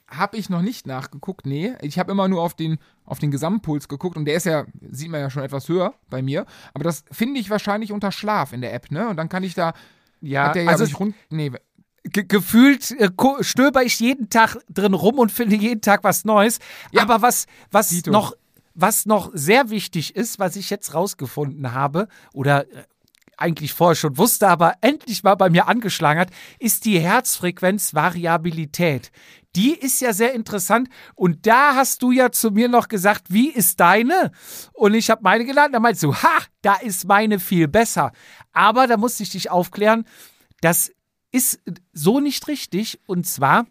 Habe ich noch nicht nachgeguckt, nee. Ich habe immer nur auf den, auf den Gesamtpuls geguckt und der ist ja, sieht man ja schon etwas höher bei mir. Aber das finde ich wahrscheinlich unter Schlaf in der App, ne? Und dann kann ich da, Ja, der ja also nee, ge gefühlt äh, stöber ich jeden Tag drin rum und finde jeden Tag was Neues. Ja. Aber was, was Dito. noch, was noch sehr wichtig ist, was ich jetzt rausgefunden habe oder äh, eigentlich vorher schon wusste, aber endlich mal bei mir angeschlagen hat, ist die Herzfrequenzvariabilität. Die ist ja sehr interessant und da hast du ja zu mir noch gesagt, wie ist deine? Und ich habe meine genannt, da meinst du, ha, da ist meine viel besser. Aber da musste ich dich aufklären, das ist so nicht richtig. Und zwar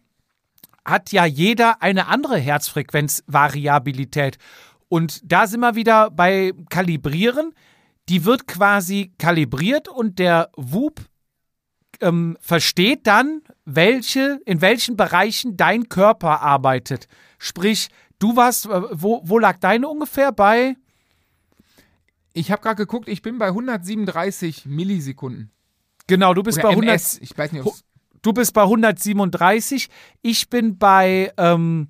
hat ja jeder eine andere Herzfrequenzvariabilität. Und da sind wir wieder bei Kalibrieren. Die wird quasi kalibriert und der WUP ähm, versteht dann, welche, in welchen Bereichen dein Körper arbeitet. Sprich, du warst, äh, wo, wo lag deine ungefähr bei? ich habe gerade geguckt, ich bin bei 137 Millisekunden. Genau, du bist Oder bei 100. MS, ich weiß nicht, Du bist bei 137. Ich bin bei, ähm,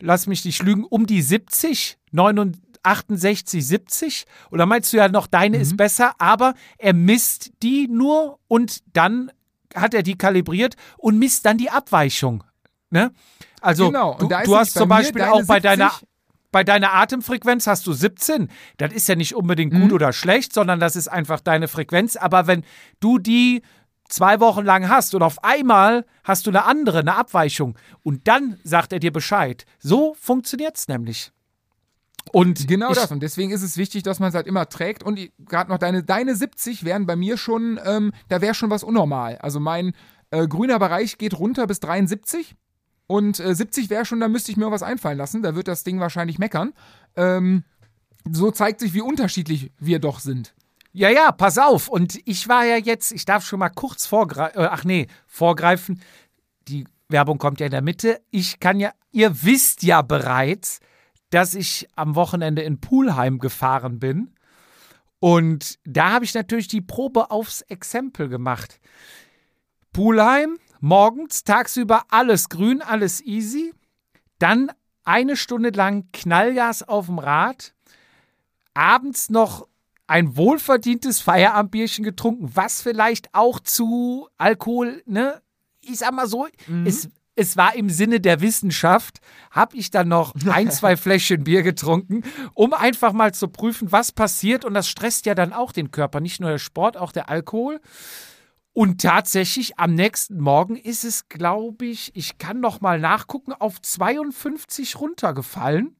lass mich nicht lügen, um die 70, 69, 68, 70. Oder meinst du ja noch, deine Mhm. ist besser, aber er misst die nur und dann hat er die kalibriert und misst dann die Abweichung. Ne? Also Genau, du, du hast zum Beispiel auch bei deiner 70 bei deiner Atemfrequenz hast du 17. Das ist ja nicht unbedingt gut Mhm. oder schlecht, sondern das ist einfach deine Frequenz. Aber wenn du die zwei Wochen lang hast und auf einmal hast du eine andere, eine Abweichung und dann sagt er dir Bescheid. So funktioniert's nämlich. Und Genau ich, das. Und deswegen ist es wichtig, dass man es halt immer trägt. Und gerade noch deine, deine 70 wären bei mir schon, ähm, da wäre schon was unnormal. Also mein äh, grüner Bereich geht runter bis 73. Und äh, 70 wäre schon, da müsste ich mir was einfallen lassen. Da wird das Ding wahrscheinlich meckern. Ähm, so zeigt sich, wie unterschiedlich wir doch sind. Ja, ja, pass auf. Und ich war ja jetzt, ich darf schon mal kurz vorgreifen, äh, ach nee, vorgreifen. Die Werbung kommt ja in der Mitte. Ich kann ja, ihr wisst ja bereits, dass ich am Wochenende in Pulheim gefahren bin. Und da habe ich natürlich die Probe aufs Exempel gemacht. Pulheim, morgens, tagsüber alles grün, alles easy. Dann eine Stunde lang Knallgas auf dem Rad. Abends noch ein wohlverdientes Feierabendbierchen getrunken, was vielleicht auch zu Alkohol, ne? Ich sag mal so, es, es war im Sinne der Wissenschaft, habe ich dann noch ein, zwei Fläschchen Bier getrunken, um einfach mal zu prüfen, was passiert. Und das stresst ja dann auch den Körper, nicht nur der Sport, auch der Alkohol. Und tatsächlich am nächsten Morgen ist es, glaube ich, ich kann noch mal nachgucken, auf 52 runtergefallen.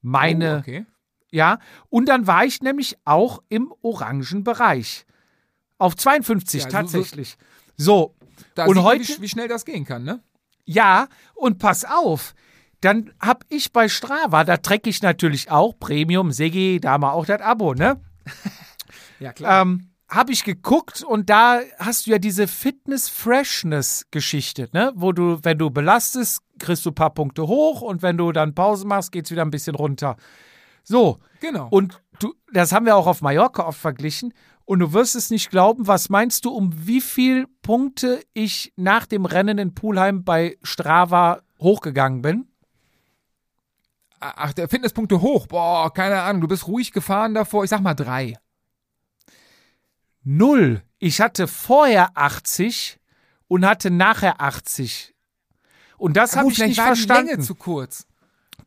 Meine, Oh, okay. ja. Und dann war ich nämlich auch im orangen Bereich. Auf 52 Ja, so- so- tatsächlich. So, Da Und man, heute- wie, wie schnell das gehen kann, ne? ja, und pass auf. Dann hab ich bei Strava, da trecke ich natürlich auch Premium, Segi, da haben wir auch das Abo, ne? Ja, klar. ähm, habe ich geguckt und da hast du ja diese Fitness-Freshness-Geschichte, ne? Wo du, wenn du belastest, kriegst du ein paar Punkte hoch und wenn du dann Pause machst, geht's wieder ein bisschen runter. So. genau. Und du, das haben wir auch auf Mallorca oft verglichen. Und du wirst es nicht glauben, was meinst du, um wie viel Punkte ich nach dem Rennen in Pulheim bei Strava hochgegangen bin? Ach, der Fitnesspunkte hoch. Boah, keine Ahnung. Du bist ruhig gefahren davor. Ich sag mal drei. Null. Ich hatte vorher 80 und hatte nachher 80. Und das habe ich nicht verstanden. die Länge zu kurz.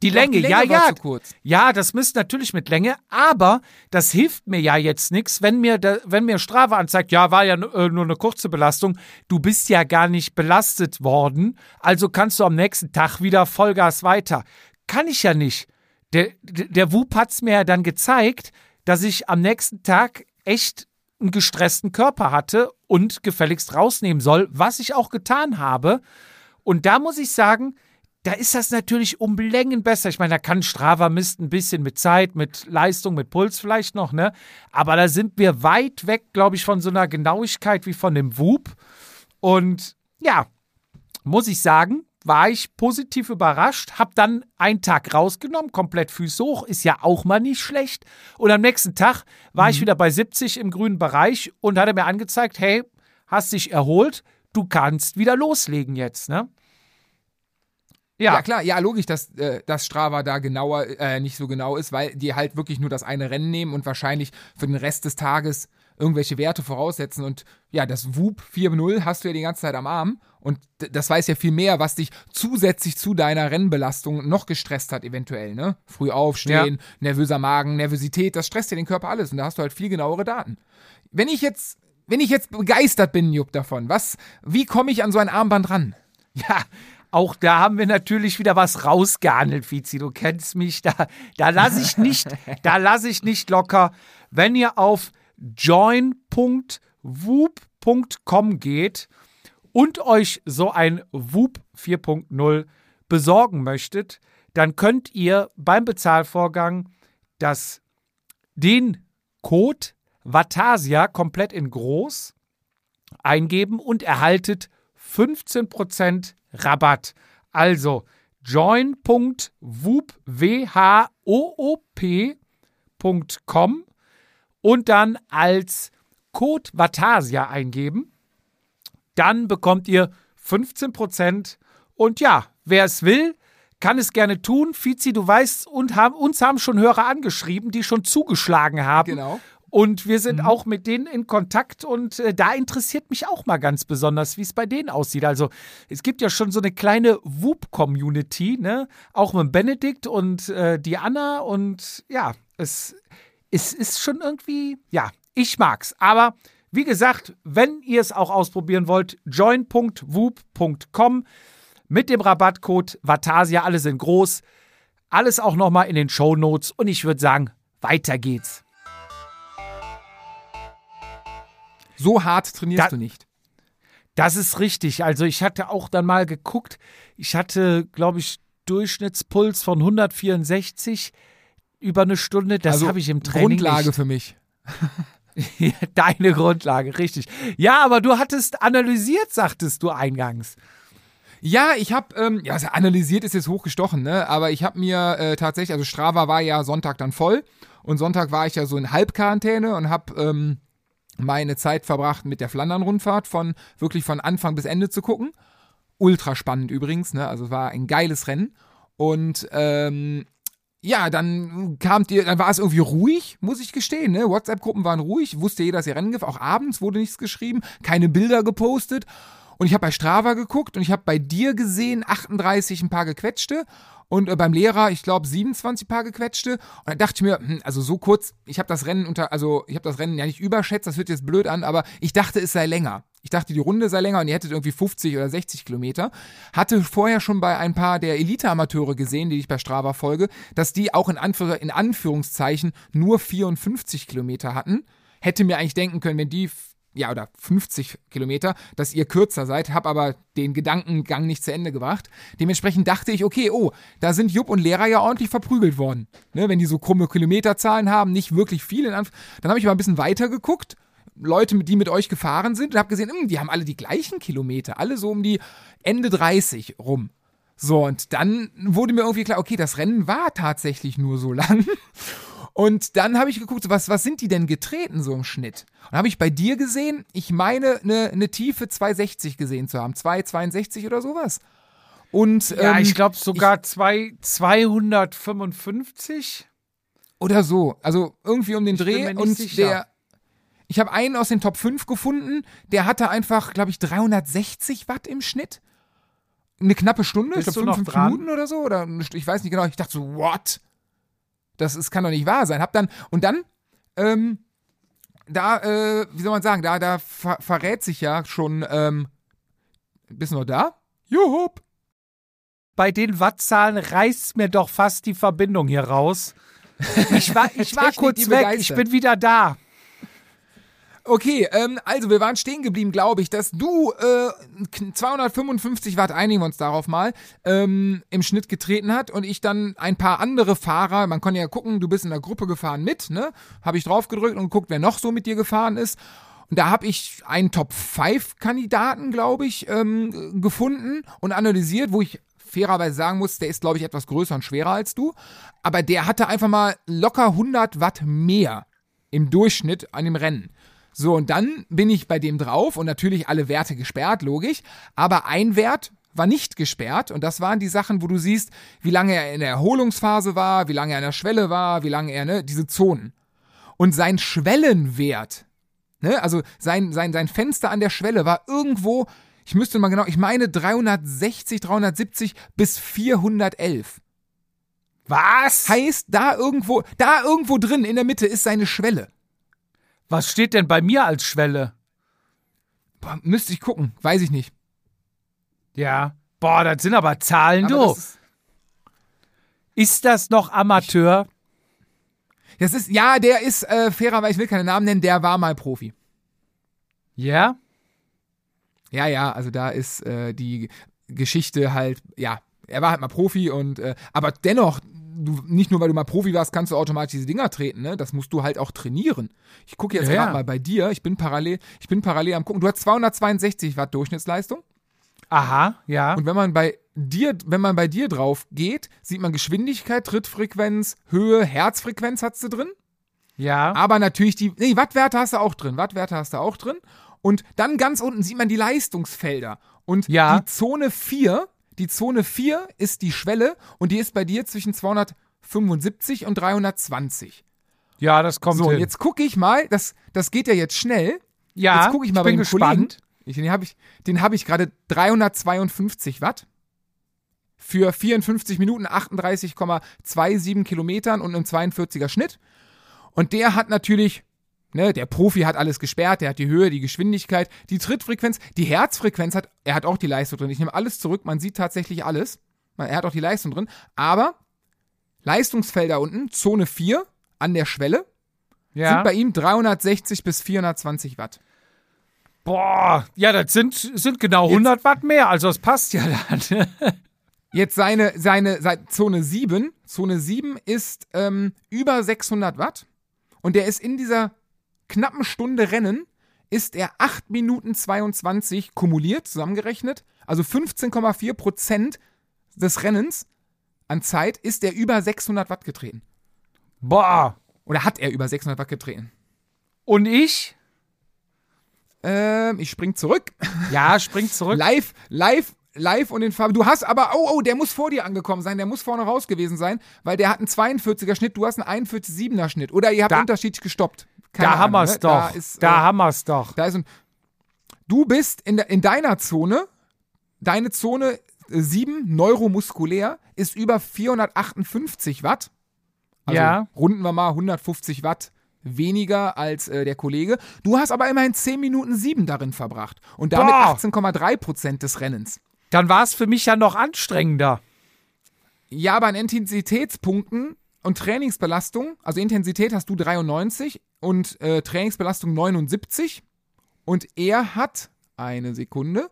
Die Länge, die Länge ja, war ja. zu kurz. Ja, das misst natürlich mit Länge, aber das hilft mir ja jetzt nichts, wenn mir, da, wenn mir Strava anzeigt, ja, war ja äh, nur eine kurze Belastung, du bist ja gar nicht belastet worden, also kannst du am nächsten Tag wieder Vollgas weiter. Kann ich ja nicht. Der, der, WUP hat es mir ja dann gezeigt, dass ich am nächsten Tag echt einen gestressten Körper hatte und gefälligst rausnehmen soll, was ich auch getan habe. Und da muss ich sagen, da ist das natürlich um Längen besser. Ich meine, da kann Strava misst ein bisschen mit Zeit, mit Leistung, mit Puls vielleicht noch, ne? Aber da sind wir weit weg, glaube ich, von so einer Genauigkeit wie von dem Whoop. Und ja, muss ich sagen, war ich positiv überrascht, hab dann einen Tag rausgenommen, komplett Füße hoch, ist ja auch mal nicht schlecht. Und am nächsten Tag war ich wieder bei 70 im grünen Bereich und hatte mir angezeigt, hey, hast dich erholt, du kannst wieder loslegen jetzt, ne? Ja. klar, ja, logisch, dass, äh, dass Strava da genauer, äh, nicht so genau ist, weil die halt wirklich nur das eine Rennen nehmen und wahrscheinlich für den Rest des Tages irgendwelche Werte voraussetzen. Und ja, das WUP 4.0 hast du ja die ganze Zeit am Arm. Und das weiß ja viel mehr, was dich zusätzlich zu deiner Rennbelastung noch gestresst hat, eventuell, ne? Früh aufstehen, nervöser Magen, Nervosität, das stresst dir den Körper alles. Und da hast du halt viel genauere Daten. Wenn ich jetzt, wenn ich jetzt begeistert bin, Jupp, davon, was, wie komme ich an so ein Armband ran? Ja, auch da haben wir natürlich wieder was rausgehandelt, Vizi. Du kennst mich, da, da lasse ich nicht, da lasse ich nicht locker. Wenn ihr auf join.woop.com geht und euch so ein Woop 4.0 besorgen möchtet, dann könnt ihr beim Bezahlvorgang das, den Code Vatasia komplett in groß eingeben und erhaltet 15% Rabatt. Also join.woop.com und dann als Code Vatasia eingeben. Dann bekommt ihr 15% und ja, wer es will, kann es gerne tun. Fizi, du weißt, und haben, uns haben schon Hörer angeschrieben, die schon zugeschlagen haben. Genau. Und wir sind auch mit denen in Kontakt und äh, da interessiert mich auch mal ganz besonders, wie es bei denen aussieht. Also es gibt ja schon so eine kleine Whoop-Community, ne? Auch mit Benedikt und äh, die Anna und ja, es, es ist schon irgendwie, ja, ich mag's. Aber wie gesagt, wenn ihr es auch ausprobieren wollt, join.whoop.com mit dem Rabattcode Vatasia, alles in groß. Alles auch nochmal in den Show Notes und ich würde sagen, weiter geht's. So hart trainierst Da- du nicht. Das ist richtig. Also ich hatte auch dann mal geguckt. Ich hatte, glaube ich, Durchschnittspuls von 164 über eine Stunde. Das also habe ich im Training Grundlage nicht. für mich. Deine Grundlage, richtig. Ja, aber du hattest analysiert, sagtest du eingangs. Ja, ich habe, ähm, ja, also analysiert ist jetzt hochgestochen, ne? Aber ich habe mir äh, tatsächlich, also Strava war ja Sonntag dann voll und Sonntag war ich ja so in Halbquarantäne und habe ähm, meine Zeit verbracht mit der Flandern-Rundfahrt von wirklich von Anfang bis Ende zu gucken. Ultra spannend übrigens, ne? Also es war ein geiles Rennen und ähm, ja, dann kam die, dann war es irgendwie ruhig, muss ich gestehen. Ne? WhatsApp-Gruppen waren ruhig, wusste jeder, dass ihr Rennen gibt. Auch abends wurde nichts geschrieben, keine Bilder gepostet. Und ich habe bei Strava geguckt und ich habe bei dir gesehen 38 ein paar gequetschte und äh, beim Lehrer, ich glaube 27 paar gequetschte. Und dann dachte ich mir, hm, also so kurz, ich habe das Rennen unter, also ich habe das Rennen ja nicht überschätzt, das hört jetzt blöd an, aber ich dachte, es sei länger. Ich dachte, die Runde sei länger und ihr hättet irgendwie 50 oder 60 Kilometer. Hatte vorher schon bei ein paar der Elite-Amateure gesehen, die ich bei Strava folge, dass die auch in, Anführ in Anführungszeichen nur 54 Kilometer hatten. Hätte mir eigentlich denken können, wenn die ja, oder 50 Kilometer, dass ihr kürzer seid, hab aber den Gedankengang nicht zu Ende gebracht. Dementsprechend dachte ich, okay, oh, da sind Jupp und Lehrer ja ordentlich verprügelt worden. Ne, wenn die so krumme Kilometerzahlen haben, nicht wirklich viel. In Anf Dann habe ich mal ein bisschen weiter geguckt, Leute, die mit euch gefahren sind, und habe gesehen, hm, die haben alle die gleichen Kilometer, alle so um die Ende 30 rum. So, und dann wurde mir irgendwie klar, okay, das Rennen war tatsächlich nur so lang. Und dann habe ich geguckt, was, was sind die denn getreten so im Schnitt? Und habe ich bei dir gesehen, ich meine, eine, eine Tiefe 260 gesehen zu haben. 262 oder sowas. Und, Ja, ähm, ich glaube sogar zwei, 255. Oder so. Also irgendwie um den bin Dreh. mir nicht und sicher. der. Ich habe einen aus den Top 5 gefunden, der hatte einfach, glaube ich, 360 Watt im Schnitt. Eine knappe Stunde, Bist ich glaube noch fünf dran? Minuten oder so. Oder ich weiß nicht genau. Ich dachte so, what? Das ist, kann doch nicht wahr sein. Hab dann, und dann, ähm, da, äh, wie soll man sagen, da, da ver verrät sich ja schon, ähm, bist du noch da? Juhup. Bei den Wattzahlen reißt mir doch fast die Verbindung hier raus. Ich war, ich war kurz weg, begeistert. ich bin wieder da. Okay, ähm, also wir waren stehen geblieben, glaube ich, dass du äh, 255 Watt, einigen wir uns darauf mal, ähm, im Schnitt getreten hat und ich dann ein paar andere Fahrer, man kann ja gucken, du bist in der Gruppe gefahren mit, ne? Habe ich drauf gedrückt und geguckt, wer noch so mit dir gefahren ist. Und da habe ich einen Top-5-Kandidaten, glaube ich, ähm, gefunden und analysiert, wo ich fairerweise sagen muss, der ist, glaube ich, etwas größer und schwerer als du. Aber der hatte einfach mal locker 100 Watt mehr im Durchschnitt an dem Rennen. So, und dann bin ich bei dem drauf und natürlich alle Werte gesperrt, logisch. Aber ein Wert war nicht gesperrt und das waren die Sachen, wo du siehst, wie lange er in der Erholungsphase war, wie lange er an der Schwelle war, wie lange er, ne, diese Zonen. Und sein Schwellenwert, ne, also sein, sein, sein Fenster an der Schwelle war irgendwo, ich müsste mal genau, ich meine 360, 370 bis 411. Was? Heißt, da irgendwo, da irgendwo drin in der Mitte ist seine Schwelle. Was steht denn bei mir als Schwelle? Boah, müsste ich gucken, weiß ich nicht. Ja. Boah, das sind aber Zahlen, Aber du. das ist, Ist das noch Amateur? das ist, ja, der ist äh, fairerweise, ich will keine Namen nennen, der war mal Profi. Ja? Ja, ja, also da ist äh, die Geschichte halt, ja, er war halt mal Profi und, äh, aber dennoch, du, nicht nur weil du mal Profi warst, kannst du automatisch diese Dinger treten, ne? Das musst du halt auch trainieren. Ich gucke jetzt Ja, gerade ja. mal bei dir, ich bin parallel, ich bin parallel am gucken. Du hast 262 Watt Durchschnittsleistung Aha, ja. und wenn man bei dir, wenn man bei dir drauf geht, sieht man Geschwindigkeit, Trittfrequenz, Höhe, Herzfrequenz hast du drin. ja. Aber natürlich die, nee, Wattwerte hast du auch drin. Wattwerte hast du auch drin. Und dann ganz unten sieht man die Leistungsfelder. Und Ja. die Zone 4, die Zone 4 ist die Schwelle und die ist bei dir zwischen 275 und 320. Ja, das kommt So, hin. jetzt gucke ich mal, das, das geht ja jetzt schnell. ja, jetzt gucke ich mal ich bin gespannt. Ich, den habe ich, den hab ich gerade 352 Watt für 54 Minuten 38,27 Kilometern und einem 42er Schnitt. Und der hat natürlich, ne, der Profi hat alles gesperrt, der hat die Höhe, die Geschwindigkeit, die Trittfrequenz, die Herzfrequenz hat, er hat auch die Leistung drin. Ich nehme alles zurück, man sieht tatsächlich alles. Er hat auch die Leistung drin. Aber Leistungsfelder unten, Zone 4 an der Schwelle, sind Ja. bei ihm 360 bis 420 Watt. Boah, ja, das sind, sind genau 100 Watt mehr, also das passt ja dann. Jetzt seine, seine, seine Zone 7. Zone 7 ist ähm, über 600 Watt. Und der ist in dieser knappen Stunde Rennen, ist er 8 Minuten 22 kumuliert, zusammengerechnet. Also 15,4 Prozent des Rennens an Zeit ist er über 600 Watt getreten. Boah. Oder hat er über 600 Watt getreten. Und ich? Ähm, ich spring zurück. Ja, spring zurück. Live, live, live und in Farbe. Du hast aber, oh, oh, der muss vor dir angekommen sein, der muss vorne raus gewesen sein, weil der hat einen 42er Schnitt, du hast einen 41,7er Schnitt. Oder ihr habt Da- unterschiedlich gestoppt. Da haben Ahnung, wir's ne? doch. Da ist, da äh, haben wir's doch. da ist ein. Du bist in, der, in deiner Zone, deine Zone äh, 7, neuromuskulär, ist über 458 Watt. Also Ja. runden wir mal 150 Watt weniger als äh, der Kollege. Du hast aber immerhin 10 Minuten 7 darin verbracht. Und damit Boah. 18,3 Prozent des Rennens. Dann war es für mich ja noch anstrengender. Ja, aber an Intensitätspunkten und Trainingsbelastung, also Intensität hast du 93 und äh, Trainingsbelastung 79. Und er hat, eine Sekunde,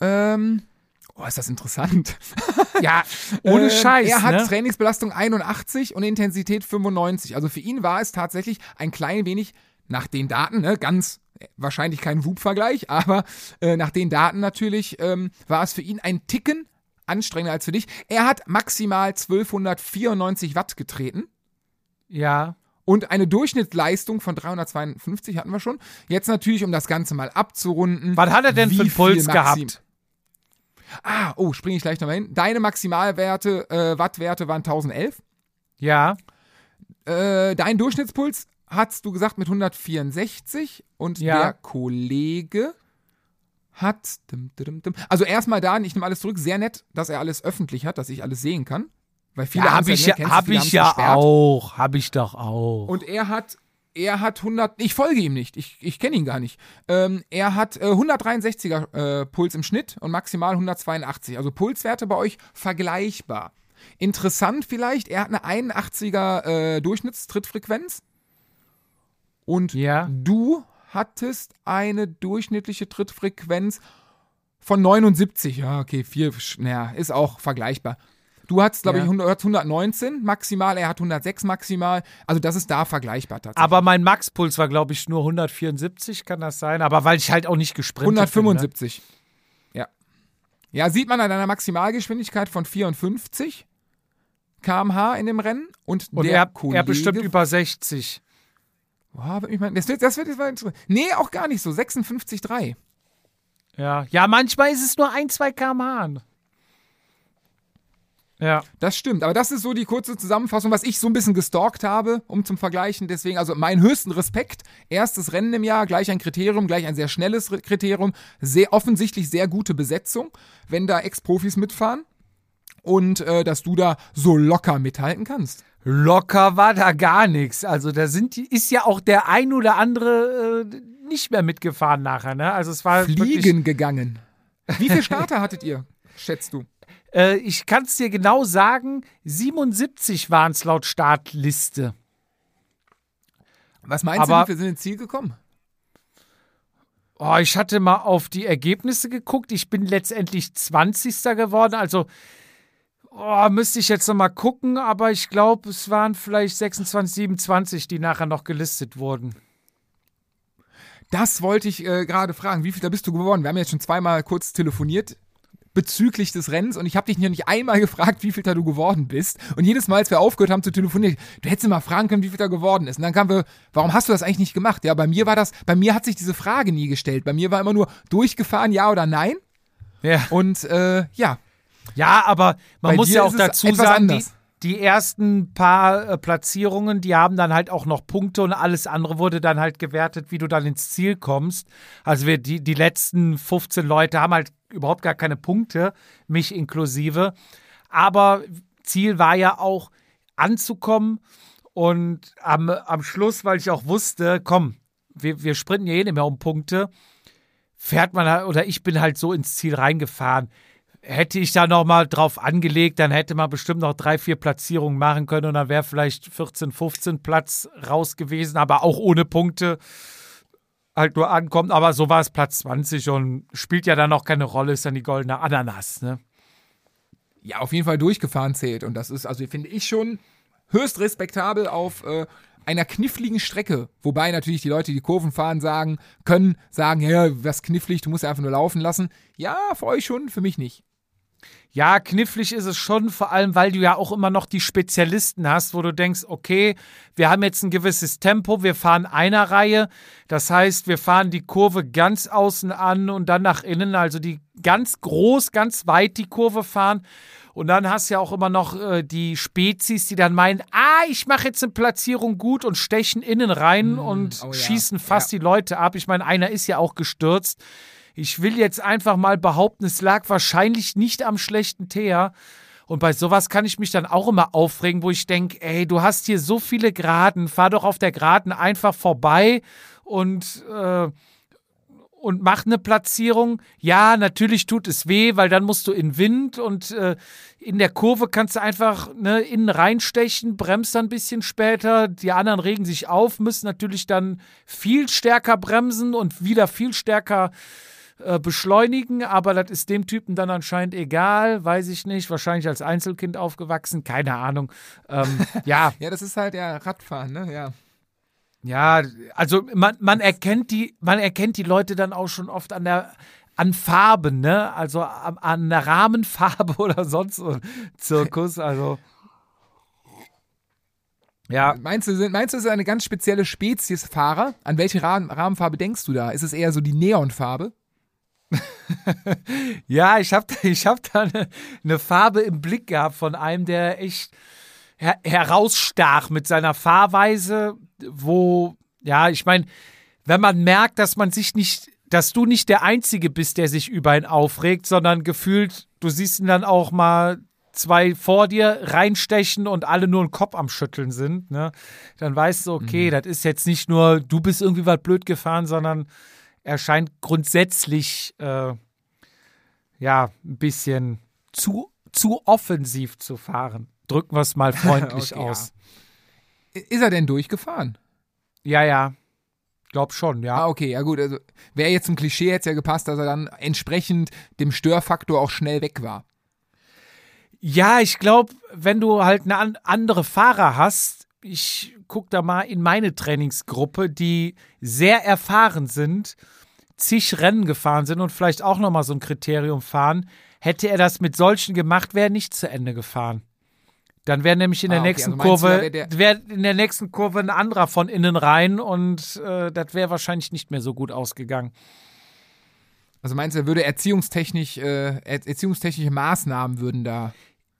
ähm, oh, ist das interessant. Ja, ohne Ähm, Scheiß. Er hat ne? Trainingsbelastung 81 und Intensität 95. Also für ihn war es tatsächlich ein klein wenig nach den Daten, ne, ganz äh, wahrscheinlich kein Whoop-Vergleich, aber äh, nach den Daten natürlich ähm, war es für ihn ein Ticken anstrengender als für dich. Er hat maximal 1294 Watt getreten Ja. Und eine Durchschnittsleistung von 352 hatten wir schon. Jetzt natürlich, um das Ganze mal abzurunden. Was hat er denn für einen Puls gehabt? Ah, oh, springe ich gleich nochmal hin. Deine Maximalwerte, äh, Wattwerte waren 1011. Ja. Äh, dein Durchschnittspuls hast du gesagt mit 164 und Ja. der Kollege hat. Also erstmal da, ich nehme alles zurück, sehr nett, dass er alles öffentlich hat, dass ich alles sehen kann. Weil viele Ja, haben's hab ich ja, hab ich ja gesperrt. auch. Hab ich doch auch. Und er hat, er hat 100, ich folge ihm nicht, ich, ich kenne ihn gar nicht. Ähm, er hat äh, 163er äh, Puls im Schnitt und maximal 182. Also Pulswerte bei euch vergleichbar. Interessant vielleicht, er hat eine 81er äh, Durchschnittstrittfrequenz und Ja. du hattest eine durchschnittliche Trittfrequenz von 79. Ja, okay, vier, naja, ist auch vergleichbar. Du hattest, glaube Ja. ich, 100, 119 maximal, er hat 106 maximal. Also das ist da vergleichbar tatsächlich. Aber mein Maxpuls war, glaube ich, nur 174, kann das sein? Aber weil ich halt auch nicht gesprintet bin. 175. Ja. Ja, sieht man an einer Maximalgeschwindigkeit von 54 km/h in dem Rennen. Und, Ne? Und der er, Kollege, er bestimmt über 60. Boah, wird mich mal- das, wird, das wird jetzt mal interessant. Nee, auch gar nicht so. 56,3. Ja. Ja, manchmal ist es nur ein, zwei km/h. Ja. Das stimmt, aber das ist so die kurze Zusammenfassung, was ich so ein bisschen gestalkt habe, um zum Vergleichen. Deswegen, also meinen höchsten Respekt. Erstes Rennen im Jahr, gleich ein Kriterium, gleich ein sehr schnelles Kriterium. Sehr offensichtlich sehr gute Besetzung, wenn da Ex-Profis mitfahren. Und äh, dass du da so locker mithalten kannst. Locker war da gar nichts. Also da sind, die- ist ja auch der ein oder andere äh, nicht mehr mitgefahren nachher. Ne? Also es war Fliegen gegangen. Wie viele Starter hattet ihr, schätzt du? Äh, ich kann es dir genau sagen, 77 waren es laut Startliste. Was meinst Aber- du, wie viele sind ins Ziel gekommen? Oh, ich hatte mal auf die Ergebnisse geguckt. Ich bin letztendlich 20. geworden. Also oh, müsste ich jetzt noch mal gucken. Aber ich glaube, es waren vielleicht 26, 27, die nachher noch gelistet wurden. Das wollte ich äh, gerade fragen. Wie viel da bist du geworden? Wir haben jetzt schon zweimal kurz telefoniert bezüglich des Rennens und ich habe dich noch nicht einmal gefragt, wie viel da du geworden bist. Und jedes Mal, als wir aufgehört haben zu telefonieren, du hättest mal fragen können, wie viel da geworden ist. Und dann kamen wir, warum hast du das eigentlich nicht gemacht? Ja, bei mir war das, bei mir hat sich diese Frage nie gestellt. Bei mir war immer nur durchgefahren, ja oder nein. Ja, Und äh, ja, ja aber man Bei muss ja auch dazu sagen, die. Die ersten paar äh, Platzierungen, die haben dann halt auch noch Punkte und alles andere wurde dann halt gewertet, wie du dann ins Ziel kommst. Also wir, die, die letzten 15 Leute haben halt überhaupt gar keine Punkte, mich inklusive. Aber Ziel war ja auch anzukommen und am, am Schluss, weil ich auch wusste, komm, wir, wir sprinten ja eh nicht mehr um Punkte, fährt man halt, oder ich bin halt so ins Ziel reingefahren hätte ich da nochmal drauf angelegt, dann hätte man bestimmt noch drei, vier Platzierungen machen können und dann wäre vielleicht 14, 15 Platz raus gewesen, aber auch ohne Punkte halt nur ankommt. Aber so war es Platz 20 und spielt ja dann auch keine Rolle, ist dann die goldene Ananas, ne? Ja, auf jeden Fall durchgefahren zählt. Und das ist, also finde ich schon höchst respektabel auf äh, einer kniffligen Strecke. Wobei natürlich die Leute, die Kurven fahren, sagen, können sagen, ja, was knifflig, du musst einfach nur laufen lassen. Ja, für euch schon, für mich nicht. Ja, knifflig ist es schon, vor allem, weil du ja auch immer noch die Spezialisten hast, wo du denkst, okay, wir haben jetzt ein gewisses Tempo, wir fahren einer Reihe. Das heißt, wir fahren die Kurve ganz außen an und dann nach innen, also die ganz groß, ganz weit die Kurve fahren. Und dann hast du ja auch immer noch äh, die Spezies, die dann meinen, ah, ich mache jetzt eine Platzierung gut und stechen innen rein mm, und oh ja. schießen fast ja. die Leute ab. Ich meine, einer ist ja auch gestürzt. Ich will jetzt einfach mal behaupten, es lag wahrscheinlich nicht am schlechten Teer. Und bei sowas kann ich mich dann auch immer aufregen, wo ich denke, ey, du hast hier so viele Geraden, fahr doch auf der Geraden einfach vorbei und, äh, und mach eine Platzierung. Ja, natürlich tut es weh, weil dann musst du in Wind und äh, in der Kurve kannst du einfach ne, innen reinstechen, bremst dann ein bisschen später. Die anderen regen sich auf, müssen natürlich dann viel stärker bremsen und wieder viel stärker äh, beschleunigen, aber das ist dem Typen dann anscheinend egal, weiß ich nicht, wahrscheinlich als Einzelkind aufgewachsen, keine Ahnung. Ähm, ja. ja, das ist halt ja Radfahren, ne? Ja. Ja, also man, man erkennt die, man erkennt die Leute dann auch schon oft an der an Farben, ne? Also an, an der Rahmenfarbe oder sonst so Zirkus. Also ja. Meinst du, meinst du, es ist eine ganz spezielle Spezies Fahrer? An welche Rahmenfarbe denkst du da? Ist es eher so die Neonfarbe? ja, ich habe ich hab da eine, eine, Farbe im Blick gehabt von einem, der echt her herausstach mit seiner Fahrweise, wo, ja, ich meine, wenn man merkt, dass man sich nicht, dass du nicht der Einzige bist, der sich über ihn aufregt, sondern gefühlt, du siehst ihn dann auch mal zwei vor dir reinstechen und alle nur einen Kopf am Schütteln sind, ne? Dann weißt du, okay, mhm. das ist jetzt nicht nur, du bist irgendwie was blöd gefahren, sondern er scheint grundsätzlich äh, ja ein bisschen zu, zu offensiv zu fahren. Drücken wir es mal freundlich okay, aus. Ja. Ist er denn durchgefahren? Ja, ja. Glaub schon, ja. Ah, okay, ja gut. Also wäre jetzt ein Klischee, hätte es ja gepasst, dass er dann entsprechend dem Störfaktor auch schnell weg war. Ja, ich glaube, wenn du halt eine andere Fahrer hast, ich gucke da mal in meine Trainingsgruppe, die sehr erfahren sind, zig Rennen gefahren sind und vielleicht auch nochmal so ein Kriterium fahren, hätte er das mit solchen gemacht, wäre er nicht zu Ende gefahren. Dann wäre nämlich in der ah, okay. nächsten also Kurve, wäre in der nächsten Kurve ein anderer von innen rein und äh, das wäre wahrscheinlich nicht mehr so gut ausgegangen. Also meinst du, er würde erziehungstechnisch, äh, erziehungstechnische Maßnahmen würden da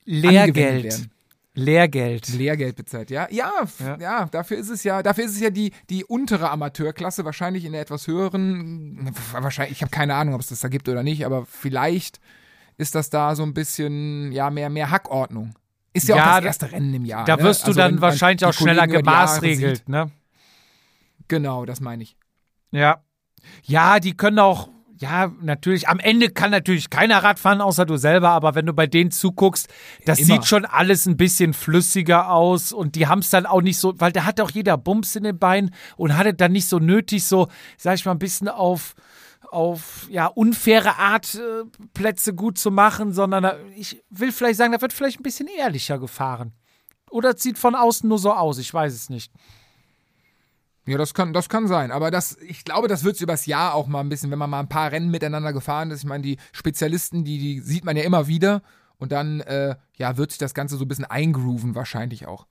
Lehrgeld. Lehrgeld. Lehrgeld bezahlt, ja. ja. Ja, ja, dafür ist es ja, dafür ist es ja die, die untere Amateurklasse, wahrscheinlich in der etwas höheren, wahrscheinlich, ich habe keine Ahnung, ob es das da gibt oder nicht, aber vielleicht ist das da so ein bisschen, ja, mehr, mehr Hackordnung. Ist ja, ja auch das erste Rennen im Jahr. Da wirst ne? du also, dann wahrscheinlich auch schneller gemaßregelt, ne? Genau, das meine ich. Ja. Ja, die können auch ja, natürlich, am Ende kann natürlich keiner Radfahren, außer du selber, aber wenn du bei denen zuguckst, das Immer. sieht schon alles ein bisschen flüssiger aus und die haben es dann auch nicht so, weil da hat auch jeder Bums in den Beinen und hatte dann nicht so nötig, so, sag ich mal, ein bisschen auf, auf ja, unfaire Art äh, Plätze gut zu machen, sondern da, ich will vielleicht sagen, da wird vielleicht ein bisschen ehrlicher gefahren. Oder es sieht von außen nur so aus, ich weiß es nicht. Ja, das kann, das kann sein. Aber das, ich glaube, das wird es übers Jahr auch mal ein bisschen, wenn man mal ein paar Rennen miteinander gefahren ist. Ich meine, die Spezialisten, die, die sieht man ja immer wieder. Und dann, äh, ja, wird sich das Ganze so ein bisschen eingrooven, wahrscheinlich auch.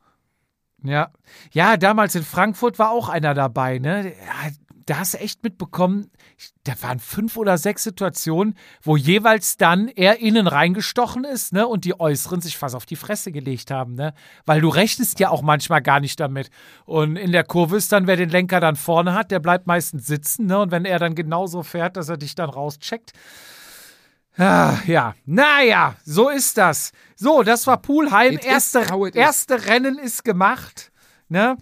Ja. Ja, damals in Frankfurt war auch einer dabei, ne? Da hast du echt mitbekommen, da waren fünf oder sechs Situationen, wo jeweils dann er innen reingestochen ist, ne, und die Äußeren sich fast auf die Fresse gelegt haben, ne, weil du rechnest ja auch manchmal gar nicht damit. Und in der Kurve ist dann, wer den Lenker dann vorne hat, der bleibt meistens sitzen, ne, und wenn er dann genauso fährt, dass er dich dann rauscheckt, Ah, ja, naja, so ist das. So, das war Poolheim. Erste, erste Rennen ist gemacht. Ne?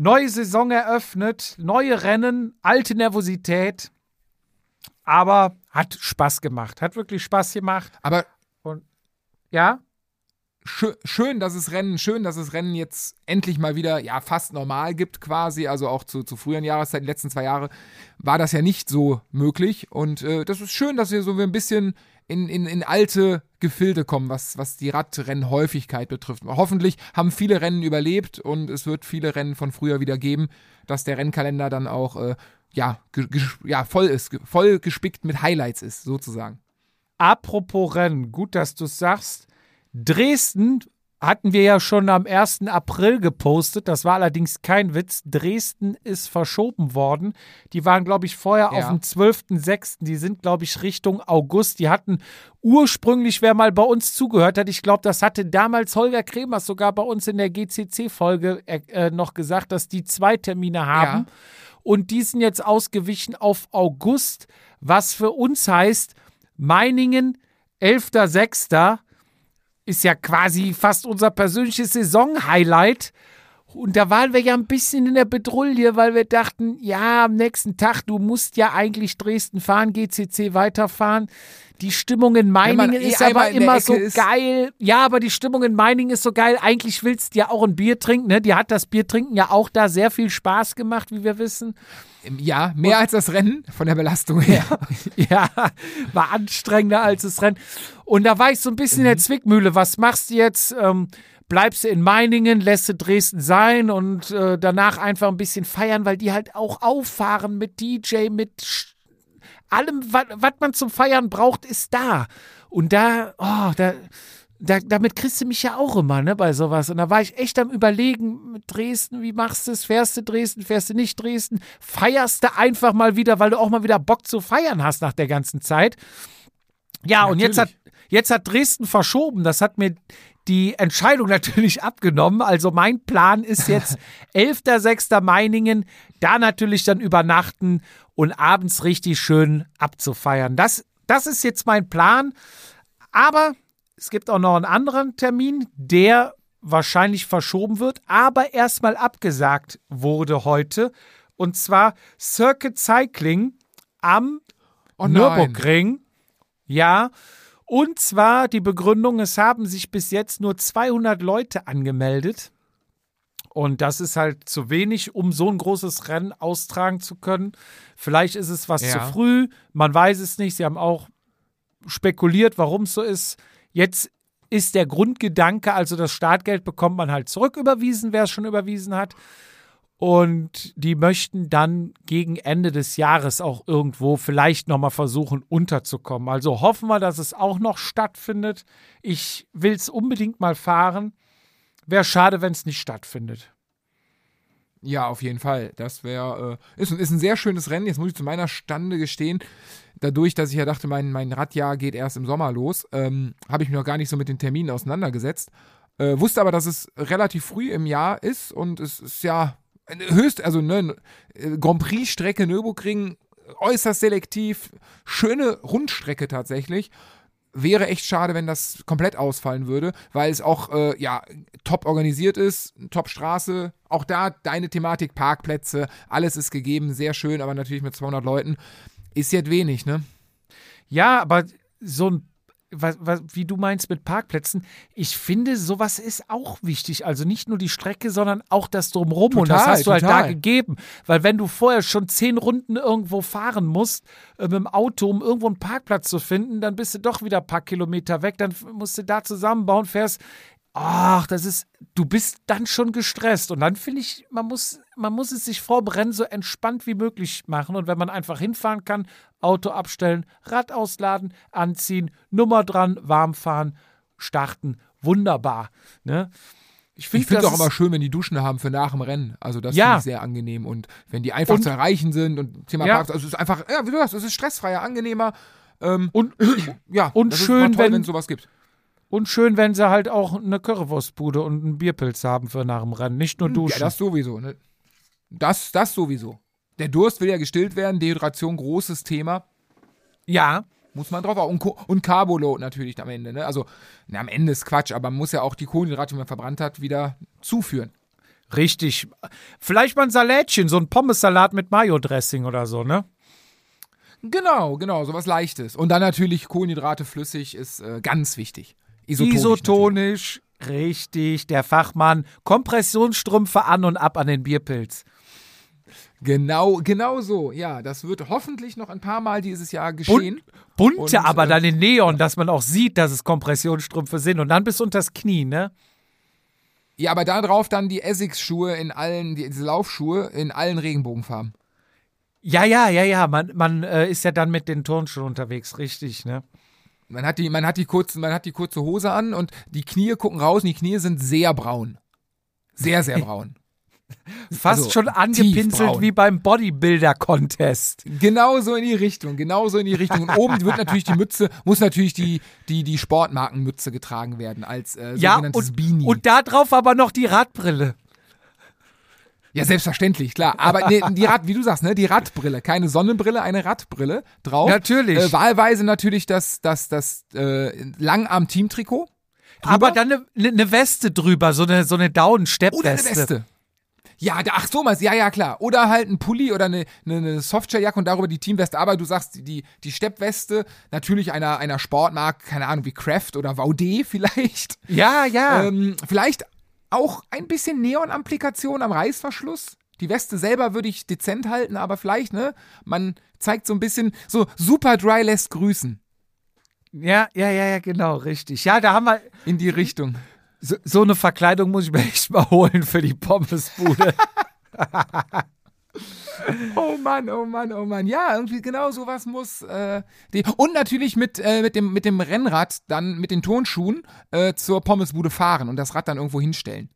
Neue Saison eröffnet, neue Rennen, alte Nervosität. Aber hat Spaß gemacht. Hat wirklich Spaß gemacht. Aber. Und, ja? schön, dass es Rennen, schön, dass es Rennen jetzt endlich mal wieder ja fast normal gibt quasi. Also auch zu, zu früheren Jahreszeiten, die letzten zwei Jahre war das ja nicht so möglich. Und äh, das ist schön, dass wir so ein bisschen in, in, in alte Gefilde kommen, was, was die Radrennenhäufigkeit betrifft. Hoffentlich haben viele Rennen überlebt und es wird viele Rennen von früher wieder geben, dass der Rennkalender dann auch äh, ja, ja, voll ist, voll gespickt mit Highlights ist, sozusagen. Apropos Rennen, gut, dass du es sagst. Dresden hatten wir ja schon am 1. April gepostet. Das war allerdings kein Witz. Dresden ist verschoben worden. Die waren, glaube ich, vorher ja. auf dem 12.06. Die sind, glaube ich, Richtung August. Die hatten ursprünglich, wer mal bei uns zugehört hat, ich glaube, das hatte damals Holger Kremers sogar bei uns in der GCC-Folge äh, äh, noch gesagt, dass die zwei Termine haben. Ja. Und die sind jetzt ausgewichen auf August, was für uns heißt, Meiningen, 11.06 ist ja quasi fast unser persönliches Saison-Highlight. Und da waren wir ja ein bisschen in der Bedrulle, weil wir dachten, ja, am nächsten Tag, du musst ja eigentlich Dresden fahren, GCC weiterfahren. Die Stimmung in Meiningen eh ist aber immer so ist. geil. Ja, aber die Stimmung in Meiningen ist so geil. Eigentlich willst du ja auch ein Bier trinken. Ne? Die hat das Biertrinken ja auch da sehr viel Spaß gemacht, wie wir wissen. Ja, mehr Und, als das Rennen von der Belastung her. ja, war anstrengender als das Rennen. Und da war ich so ein bisschen mhm. in der mhm. Zwickmühle. Was machst du jetzt? Ähm, bleibst du in Meiningen, lässt du Dresden sein und äh, danach einfach ein bisschen feiern, weil die halt auch auffahren mit DJ, mit allem, was man zum Feiern braucht, ist da. Und da, oh, da, da, damit kriegst du mich ja auch immer, ne, bei sowas. Und da war ich echt am Überlegen mit Dresden, wie machst du es? Fährst du Dresden, fährst du nicht Dresden? Feierst du einfach mal wieder, weil du auch mal wieder Bock zu feiern hast nach der ganzen Zeit. Ja, Natürlich. und jetzt hat, jetzt hat Dresden verschoben. Das hat mir die Entscheidung natürlich abgenommen. Also mein Plan ist jetzt 11.06. Meiningen, da natürlich dann übernachten und abends richtig schön abzufeiern. Das, das ist jetzt mein Plan. Aber es gibt auch noch einen anderen Termin, der wahrscheinlich verschoben wird, aber erstmal abgesagt wurde heute. Und zwar Circuit Cycling am oh Nürburgring. Ja. Und zwar die Begründung, es haben sich bis jetzt nur 200 Leute angemeldet. Und das ist halt zu wenig, um so ein großes Rennen austragen zu können. Vielleicht ist es was ja. zu früh, man weiß es nicht. Sie haben auch spekuliert, warum es so ist. Jetzt ist der Grundgedanke, also das Startgeld bekommt man halt zurücküberwiesen, wer es schon überwiesen hat. Und die möchten dann gegen Ende des Jahres auch irgendwo vielleicht nochmal versuchen, unterzukommen. Also hoffen wir, dass es auch noch stattfindet. Ich will es unbedingt mal fahren. Wäre schade, wenn es nicht stattfindet. Ja, auf jeden Fall. Das wäre, äh, ist, ist ein sehr schönes Rennen. Jetzt muss ich zu meiner Stande gestehen, dadurch, dass ich ja dachte, mein, mein Radjahr geht erst im Sommer los, ähm, habe ich mich noch gar nicht so mit den Terminen auseinandergesetzt. Äh, wusste aber, dass es relativ früh im Jahr ist und es ist ja höchst, also ne, Grand Prix-Strecke Nürburgring äußerst selektiv, schöne Rundstrecke tatsächlich. Wäre echt schade, wenn das komplett ausfallen würde, weil es auch äh, ja top organisiert ist, top Straße. Auch da deine Thematik, Parkplätze, alles ist gegeben, sehr schön, aber natürlich mit 200 Leuten ist jetzt wenig, ne? Ja, aber so ein was, was, wie du meinst mit Parkplätzen, ich finde, sowas ist auch wichtig. Also nicht nur die Strecke, sondern auch das Drumherum. Total, und das hast du total. halt da gegeben. Weil wenn du vorher schon zehn Runden irgendwo fahren musst, äh, mit dem Auto, um irgendwo einen Parkplatz zu finden, dann bist du doch wieder ein paar Kilometer weg, dann musst du da zusammenbauen, fährst ach, das ist, du bist dann schon gestresst. Und dann finde ich, man muss, man muss es sich vor Brennen so entspannt wie möglich machen. Und wenn man einfach hinfahren kann, Auto abstellen, Rad ausladen, anziehen, Nummer dran, warm fahren, starten, wunderbar. Ne? Ich finde es auch immer schön, wenn die Duschen haben für nach dem Rennen. Also das Ja. finde ich sehr angenehm. Und wenn die einfach Und- zu erreichen sind und Thema Ja. Parks, also es ist einfach, ja, wie du sagst, es ist stressfreier, angenehmer. Ähm, Und, ja, und schön, toll, wenn- wenn es sowas gibt. Und schön, wenn sie halt auch eine Currywurstbude und einen Bierpilz haben für nach dem Rennen. Nicht nur duschen. Ja, das sowieso. Ne? Das, das sowieso. Der Durst will ja gestillt werden, Dehydration, großes Thema. ja. Muss man drauf achten. Und, und Carboload natürlich am Ende. Ne? Also, na, am Ende ist Quatsch, aber man muss ja auch die Kohlenhydrate, die man verbrannt hat, wieder zuführen. Richtig. Vielleicht mal ein Salätchen, so ein Pommes-Salat mit Mayo-Dressing oder so, ne? Genau, genau, sowas Leichtes. Und dann natürlich Kohlenhydrate flüssig ist äh, ganz wichtig. Isotonisch. Isotonisch. Richtig, der Fachmann. Kompressionsstrümpfe an und ab an den Bierpilz. Genau, genau so. Ja, das wird hoffentlich noch ein paar Mal dieses Jahr geschehen. Bunte Und, aber äh, dann in Neon, dass man auch sieht, dass es Kompressionsstrümpfe sind. Und dann bis unters Knie, ne? Ja, aber da drauf dann die Essex-Schuhe in allen, die, diese Laufschuhe in allen Regenbogenfarben. Ja, ja, ja, ja. Man, man äh, ist ja dann mit den Turnschuhen unterwegs, richtig, ne? Man hat die, man hat die kurze, man hat die kurze Hose an und die Knie gucken raus und die Knie sind sehr braun. Sehr, sehr braun. Fast Also, schon angepinselt wie beim Bodybuilder-Contest. Genau so in die Richtung, genau so in die Richtung. Und oben wird natürlich die Mütze, muss natürlich die, die, die Sportmarkenmütze getragen werden als äh, Ja, sogenanntes und, Beanie. und da drauf aber noch die Radbrille. Ja, selbstverständlich, klar. Aber nee, die Rad, wie du sagst, ne, die Radbrille, keine Sonnenbrille, eine Radbrille drauf. Natürlich. Äh, wahlweise natürlich das, das, das äh, Langarm-Teamtrikot. Aber dann eine ne, ne Weste drüber, so eine, so eine Oder eine Down-Steppweste. Weste. Ja, ach so, mal, ja, ja, klar. Oder halt ein Pulli oder eine, eine, eine Softshelljacke und darüber die Teamweste. Aber du sagst, die, die Steppweste, natürlich einer, einer Sportmarke, keine Ahnung, wie Kraft oder Vaude vielleicht. Ja, ja. Ähm, vielleicht auch ein bisschen Neon-Applikation am Reißverschluss. Die Weste selber würde ich dezent halten, aber vielleicht, ne? Man zeigt so ein bisschen, so super dry lässt grüßen. ja, ja, ja, ja, genau, richtig. Ja, da haben wir, In die Richtung. so, so eine Verkleidung muss ich mir echt mal holen für die Pommesbude. Oh Mann, oh Mann, oh Mann. Ja, irgendwie genau sowas muss. Äh, die, und natürlich mit, äh, mit, dem, mit dem Rennrad, dann mit den Turnschuhen äh, zur Pommesbude fahren und das Rad dann irgendwo hinstellen.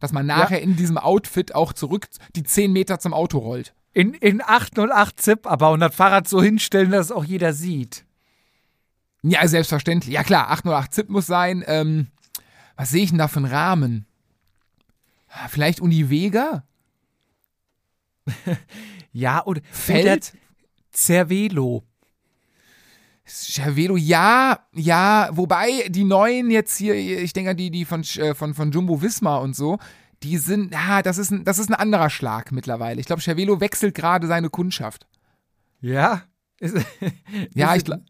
Dass man nachher in diesem Outfit auch zurück die 10 Meter zum Auto rollt. In, in 808 Zip aber und das Fahrrad so hinstellen, dass es auch jeder sieht. Ja, selbstverständlich. Ja klar, 808 ZIP muss sein. Ähm, was sehe ich denn da für einen Rahmen? Ah, Vielleicht Univega? Ja, und Feld? oder Cervelo. Cervelo, ja, ja, wobei die neuen jetzt hier, ich denke an die, die von, äh, von, von Jumbo Visma und so, die sind, ja, das ist ein, das ist ein anderer Schlag mittlerweile. Ich glaube, Cervelo wechselt gerade seine Kundschaft. Ja. Ist, Ja, ich glaub-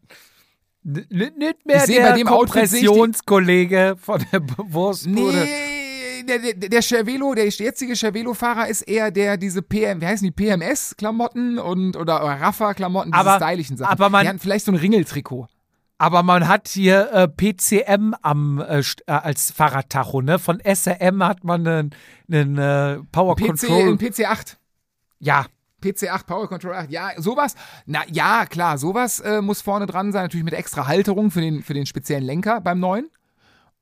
n- n- Nicht mehr Ich der bei dem Kompressionskollege von der Wurstbude. Nee, der, der, der Cervelo, der jetzige Cervelo-Fahrer ist eher der, diese PM, wie heißen die, PMS-Klamotten und, oder, oder Rafa-Klamotten, diese Aber- stylischen Sachen. aber man- die hatten vielleicht so ein Ringeltrikot. Aber man hat hier äh, PCM am, äh, äh, als Fahrradtacho, ne? Von SRM hat man einen, einen äh, Power PC, Control. ein PC8. Ja, PC8 Power Control 8, ja, sowas. Na ja, klar, sowas äh, muss vorne dran sein, natürlich mit extra Halterung für den, für den speziellen Lenker beim neuen.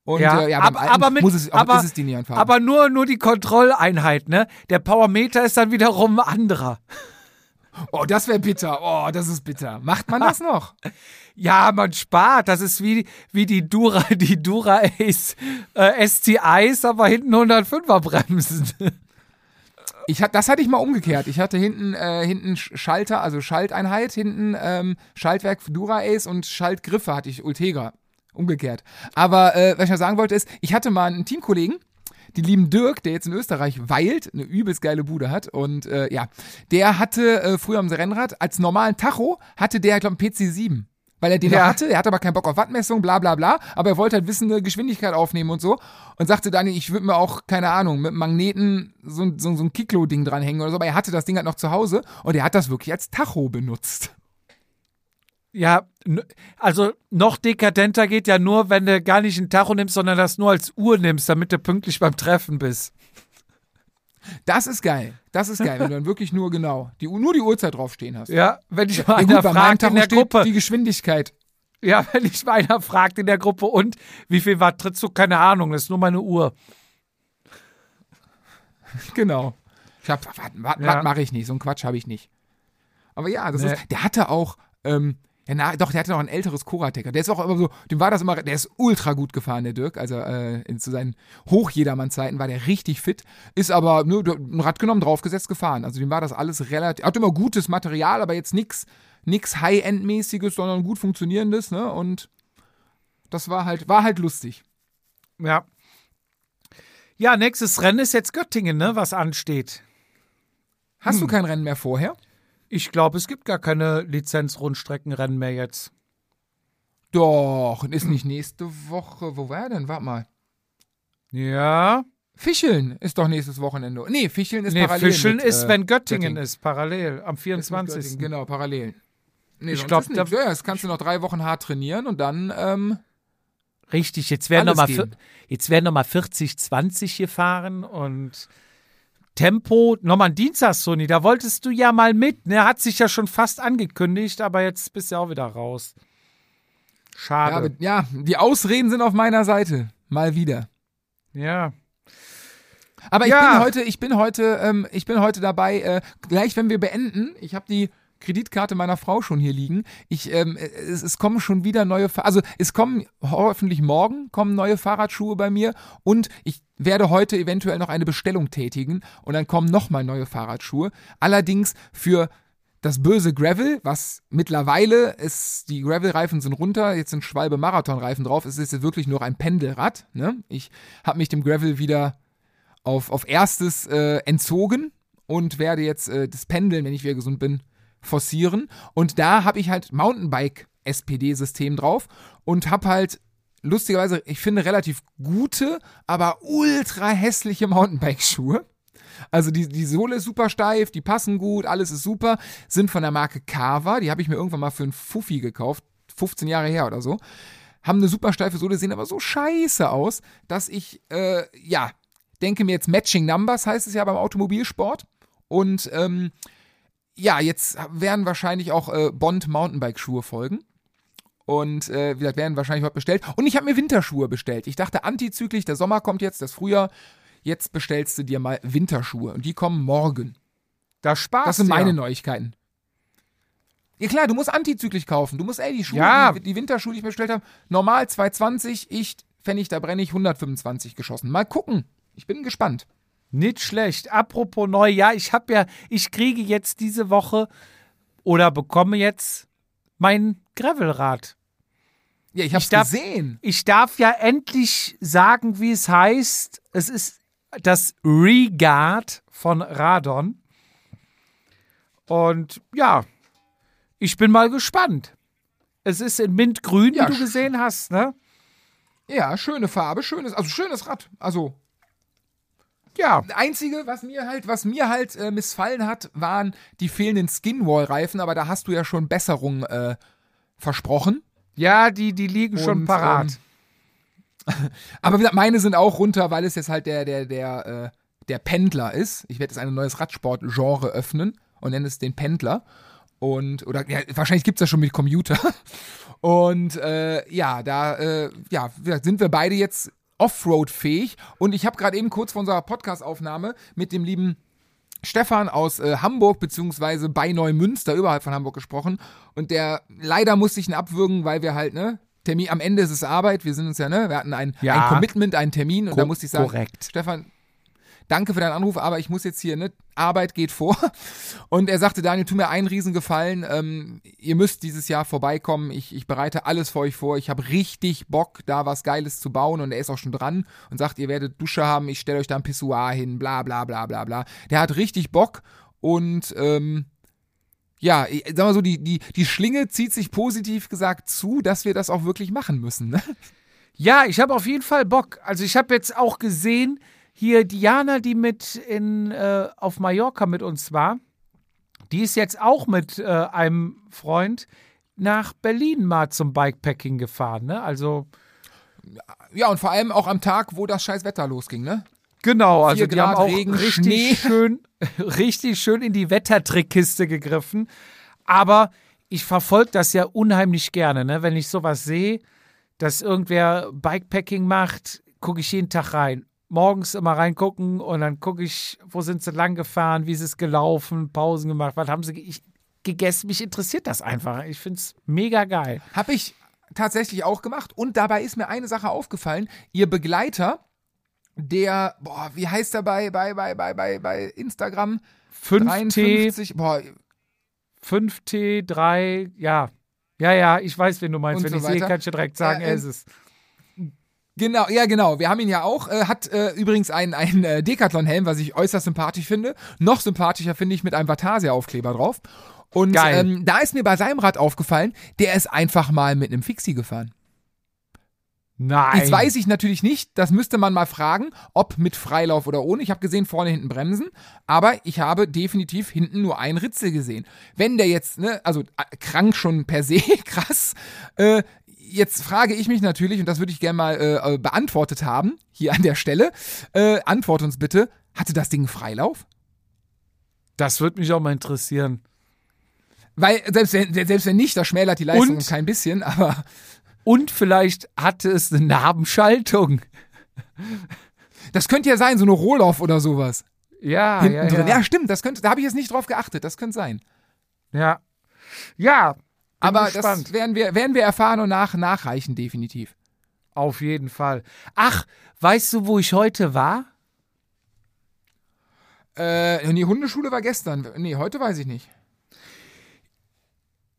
Und Ja, äh, ja aber- aber mit- muss es, aber- ist es die Neonfarbe. aber nur, nur die Kontrolleinheit, ne? Der Powermeter ist dann wiederum ein anderer. oh, das wäre bitter. Oh, das ist bitter. Macht man das noch? Ja, man spart. Das ist wie, wie die Dura, die Dura Ace äh, STIs, aber hinten 105er Bremsen. Ich hat, das hatte ich mal umgekehrt. Ich hatte hinten, äh, hinten Sch- Schalter, also Schalteinheit, hinten ähm, Schaltwerk für Dura-Ace und Schaltgriffe hatte ich Ultegra. Umgekehrt. Aber äh, was ich noch sagen wollte ist, ich hatte mal einen Teamkollegen, die lieben Dirk, der jetzt in Österreich weilt, eine übelst geile Bude hat. Und äh, ja, der hatte äh, früher am Rennrad als normalen Tacho, hatte der, glaube ich, einen PC7. Weil er den Ja. noch hatte, er hatte aber keinen Bock auf Wattmessung, bla bla bla, aber er wollte halt wissen, eine Geschwindigkeit aufnehmen und so. Und sagte dann, ich würde mir auch, keine Ahnung, mit einem Magneten so, so, so ein Kiklo-Ding dranhängen oder so, aber er hatte das Ding halt noch zu Hause und er hat das wirklich als Tacho benutzt. Ja, also noch dekadenter geht ja nur, wenn du gar nicht ein Tacho nimmst, sondern das nur als Uhr nimmst, damit du pünktlich beim Treffen bist. Das ist geil. Das ist geil, wenn du dann wirklich nur genau, die, nur die Uhrzeit draufstehen hast. Ja, wenn ich mal Ja, einer gut, fragt in der Gruppe, die Geschwindigkeit. ja, wenn ich mal einer fragt in der Gruppe und wie viel Watt trittst du, keine Ahnung, das ist nur meine Uhr. genau. Ich hab, was, was, Ja. was mache ich nicht? So einen Quatsch habe ich nicht. Aber ja, das Nee. ist, der hatte auch, ähm, ja, na, doch, der hatte noch ein älteres Koratecker. Der ist auch immer so, dem war das immer, der ist ultra gut gefahren, der Dirk. Also äh, in, zu seinen Hochjedermann-Zeiten war der richtig fit, ist aber nur ein Rad genommen, draufgesetzt, gefahren. Also dem war das alles relativ, hat immer gutes Material, aber jetzt nix, nix High-End-mäßiges, sondern gut funktionierendes, ne? Und das war halt, war halt lustig. Ja. Ja, nächstes Rennen ist jetzt Göttingen, ne, was ansteht. Hast Hm. du kein Rennen mehr vorher? Ich glaube, es gibt gar keine Lizenz-Rundstreckenrennen mehr jetzt. Doch, ist nicht nächste Woche. Wo war er denn? Warte mal. Ja. Fischeln ist doch nächstes Wochenende. Nee, Fischeln ist Nee, parallel. Fischeln mit, ist, äh, wenn Göttingen, Göttingen. ist, parallel, am Ist mit 24. Göttingen, Genau, parallel. Nee, Ich sonst glaub, ist da- ja, das kannst du noch drei Wochen hart trainieren und dann, ähm, Richtig, jetzt werden nochmal geben. jetzt werden noch mal 40, 20 gefahren und Tempo, nochmal ein Dienstag, Sony, da wolltest du ja mal mit, ne? Hat sich ja schon fast angekündigt, aber jetzt bist du auch wieder raus. ja, Schade. aber- ja, die Ausreden sind auf meiner Seite. Mal wieder. Ja. Aber ich Ja. bin heute, ich bin heute, ähm, ich bin heute dabei, äh, gleich wenn wir beenden, ich habe die Kreditkarte meiner Frau schon hier liegen. Ich, ähm, es, es kommen schon wieder neue, also es kommen hoffentlich morgen kommen neue Fahrradschuhe bei mir und ich werde heute eventuell noch eine Bestellung tätigen und dann kommen nochmal neue Fahrradschuhe. Allerdings für das böse Gravel, was mittlerweile ist, die Gravel-Reifen sind runter, jetzt sind Schwalbe Marathon-Reifen drauf, es ist jetzt wirklich nur ein Pendelrad. Ne? Ich habe mich dem Gravel wieder auf, auf erstes äh, entzogen und werde jetzt äh, das Pendeln, wenn ich wieder gesund bin, forcieren. Und da habe ich halt Mountainbike-SPD-System drauf und habe halt lustigerweise, ich finde, relativ gute, aber ultra hässliche Mountainbike-Schuhe. Also die, die Sohle ist super steif, die passen gut, alles ist super. Sind von der Marke Kava, die habe ich mir irgendwann mal für einen Fuffi gekauft, 15 Jahre her oder so. Haben eine super steife Sohle, sehen aber so scheiße aus, dass ich, äh, ja, denke mir jetzt Matching Numbers heißt es ja beim Automobilsport. Und ähm, ja, jetzt werden wahrscheinlich auch äh, Bond Mountainbike-Schuhe folgen. Und äh, wie gesagt, werden wahrscheinlich heute bestellt. Und ich habe mir Winterschuhe bestellt. Ich dachte antizyklisch, der Sommer kommt jetzt, das Frühjahr. Jetzt bestellst du dir mal Winterschuhe. Und die kommen morgen. Da Spaß. Das sind ja. meine Neuigkeiten. Ja klar, du musst antizyklisch kaufen. Du musst, ey, die Schuhe, Ja. die, die Winterschuhe, die ich bestellt habe, normal 220, ich, Pfennig, da brenne ich 125 geschossen. Mal gucken. Ich bin gespannt. Nicht schlecht. Apropos neu, ja, ich habe ja, ich kriege jetzt diese Woche oder bekomme jetzt mein Gravelrad. Ja, ich hab's Ich darf- gesehen. Ich darf ja endlich sagen, wie es heißt. Es ist das Regard von Radon. Und ja, ich bin mal gespannt. Es ist in Mintgrün, Ja, wie du gesehen hast, ne? Ja, schöne Farbe, schönes, also schönes Rad. Also Ja, Das Einzige, was mir halt, was mir halt äh, missfallen hat, waren die fehlenden Skinwall-Reifen, aber da hast du ja schon Besserung äh, versprochen. ja, die, die liegen schon Und, parat. Aber wie gesagt, meine sind auch runter, weil es jetzt halt der, der, der, äh, der Pendler ist. Ich werde jetzt ein neues Radsport-Genre öffnen und nenne es den Pendler. Und, oder ja, wahrscheinlich gibt es das schon mit Commuter. Und äh, ja, da äh, ja, sind wir beide jetzt Offroad-fähig. Und ich habe gerade eben kurz vor unserer Podcast-Aufnahme mit dem lieben Stefan aus äh, Hamburg beziehungsweise bei Neumünster überhalb von Hamburg gesprochen und der leider musste ich ihn abwürgen, weil wir halt ne Termin am Ende ist es Arbeit. Wir sind uns ja ne, wir hatten ein, Ja. ein Commitment, einen Termin und da musste ich sagen, korrekt. Stefan, danke für deinen Anruf, aber ich muss jetzt hier ne Arbeit geht vor und er sagte Daniel, tu mir einen Riesengefallen, ähm, ihr müsst dieses Jahr vorbeikommen. Ich, ich bereite alles für euch vor. Ich habe richtig Bock, da was Geiles zu bauen und er ist auch schon dran und sagt, ihr werdet Dusche haben. Ich stelle euch da ein Pissoir hin, bla bla bla bla bla. Der hat richtig Bock und ähm, ja, ich sag mal so, die, die, die Schlinge zieht sich positiv gesagt zu, dass wir das auch wirklich machen müssen. Ne? Ja, ich habe auf jeden Fall Bock. Also ich habe jetzt auch gesehen, hier Diana, die mit in, äh, auf Mallorca mit uns war, die ist jetzt auch mit äh, einem Freund nach Berlin mal zum Bikepacking gefahren. Ne? Also Ja, und vor allem auch am Tag, wo das scheiß Wetter losging, ne? genau, also Vier die haben auch Regen, richtig Schnee. schön, richtig schön in die Wettertrickkiste gegriffen. Aber ich verfolge das ja unheimlich gerne, ne? Wenn ich sowas sehe, dass irgendwer Bikepacking macht, gucke ich jeden Tag rein. Morgens immer reingucken und dann gucke ich, wo sind sie lang gefahren, wie ist es gelaufen, Pausen gemacht, was haben sie ge gegessen. Mich interessiert das einfach. Ich finde es mega geil. Habe ich tatsächlich auch gemacht und dabei ist mir eine Sache aufgefallen. Ihr Begleiter, der, boah, wie heißt er bei, bei, bei, bei, bei, bei Instagram? 5T, 53, boah, 5T, 3, ja. Ja, ja, ich weiß, wen du meinst. Wenn so ich sehe, weiter. kann ich dir direkt sagen, Äh, er ist es. Genau, ja, genau. Wir haben ihn ja auch. Äh, hat äh, übrigens einen, einen äh, Decathlon-Helm, was ich äußerst sympathisch finde. Noch sympathischer finde ich mit einem Vatasia-Aufkleber drauf. Und ähm, da ist mir bei seinem Rad aufgefallen, der ist einfach mal mit einem Fixie gefahren. Nein. Jetzt weiß ich natürlich nicht, das müsste man mal fragen, ob mit Freilauf oder ohne. Ich habe gesehen, vorne, hinten Bremsen, aber ich habe definitiv hinten nur ein Ritzel gesehen. Wenn der jetzt, ne, also äh, krank schon per se, krass, äh, jetzt frage ich mich natürlich, und das würde ich gerne mal äh, äh, beantwortet haben, hier an der Stelle, äh, antwort uns bitte, hatte das Ding Freilauf? Das würde mich auch mal interessieren. Weil, selbst wenn, selbst wenn nicht, das schmälert die Leistung Und? kein bisschen, aber Und vielleicht hatte es eine Nabenschaltung. das könnte ja sein, so eine Rohloff oder sowas. Ja, Hinten ja, drin. ja. Ja, stimmt, das könnte, da habe ich jetzt nicht drauf geachtet, das könnte sein. Ja. Ja. Aber gespannt. das werden wir, werden wir erfahren und nach, nachreichen, definitiv. Auf jeden Fall. Ach, weißt du, wo ich heute war? Äh, die Hundeschule war gestern. Nee, heute weiß ich nicht.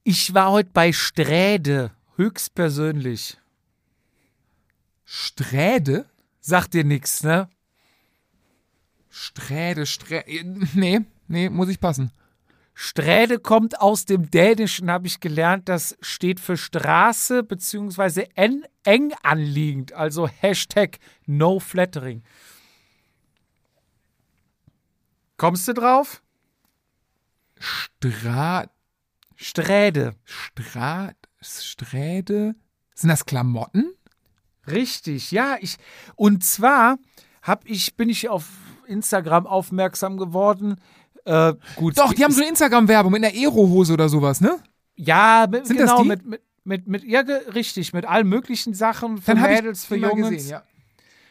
Ich war heute bei Sträde, höchstpersönlich. Sträde? Sagt dir nichts, ne? Sträde, Sträde. Nee, nee, muss ich passen. Sträde kommt aus dem Dänischen, habe ich gelernt. Das steht für Straße beziehungsweise en, eng anliegend. Also Hashtag No Flattering. Kommst du drauf? Stra, Sträde. Stra, Sträde? Sind das Klamotten? Richtig, ja. Ich, und zwar hab ich, bin ich auf Instagram aufmerksam geworden. Äh, gut, Doch, die haben so eine Instagram-Werbung mit einer Aero-Hose oder sowas, ne? Ja, mit, Sind das genau, die? mit, mit, mit, mit, ja, richtig, mit allen möglichen Sachen für Dann Mädels, ich für Jungs. gesehen, ja.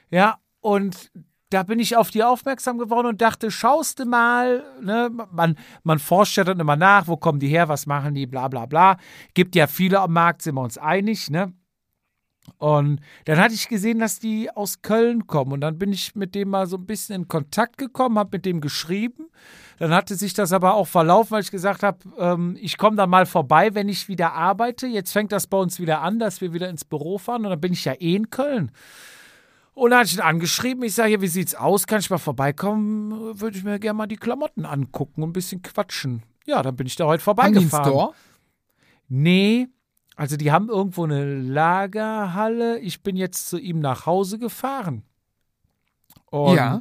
Ja, und da bin ich auf die aufmerksam geworden und dachte, schaust du mal, ne, man, man forscht ja dann immer nach, wo kommen die her, was machen die, bla bla bla. Gibt ja viele am Markt, sind wir uns einig, ne? Und dann hatte ich gesehen, dass die aus Köln kommen. Und dann bin ich mit dem mal so ein bisschen in Kontakt gekommen, habe mit dem geschrieben. Dann hatte sich das aber auch verlaufen, weil ich gesagt habe, ähm, ich komme dann mal vorbei, wenn ich wieder arbeite. Jetzt fängt das bei uns wieder an, dass wir wieder ins Büro fahren. Und dann bin ich ja eh in Köln. Und dann hatte ich ihn angeschrieben. Ich sage, ja, wie sieht's aus? Kann ich mal vorbeikommen? Würde ich mir gerne mal die Klamotten angucken und ein bisschen quatschen. Ja, dann bin ich da heute Haben die einen vorbeigefahren. Store? Nee, also die haben irgendwo eine Lagerhalle. Ich bin jetzt zu ihm nach Hause gefahren. Und Ja.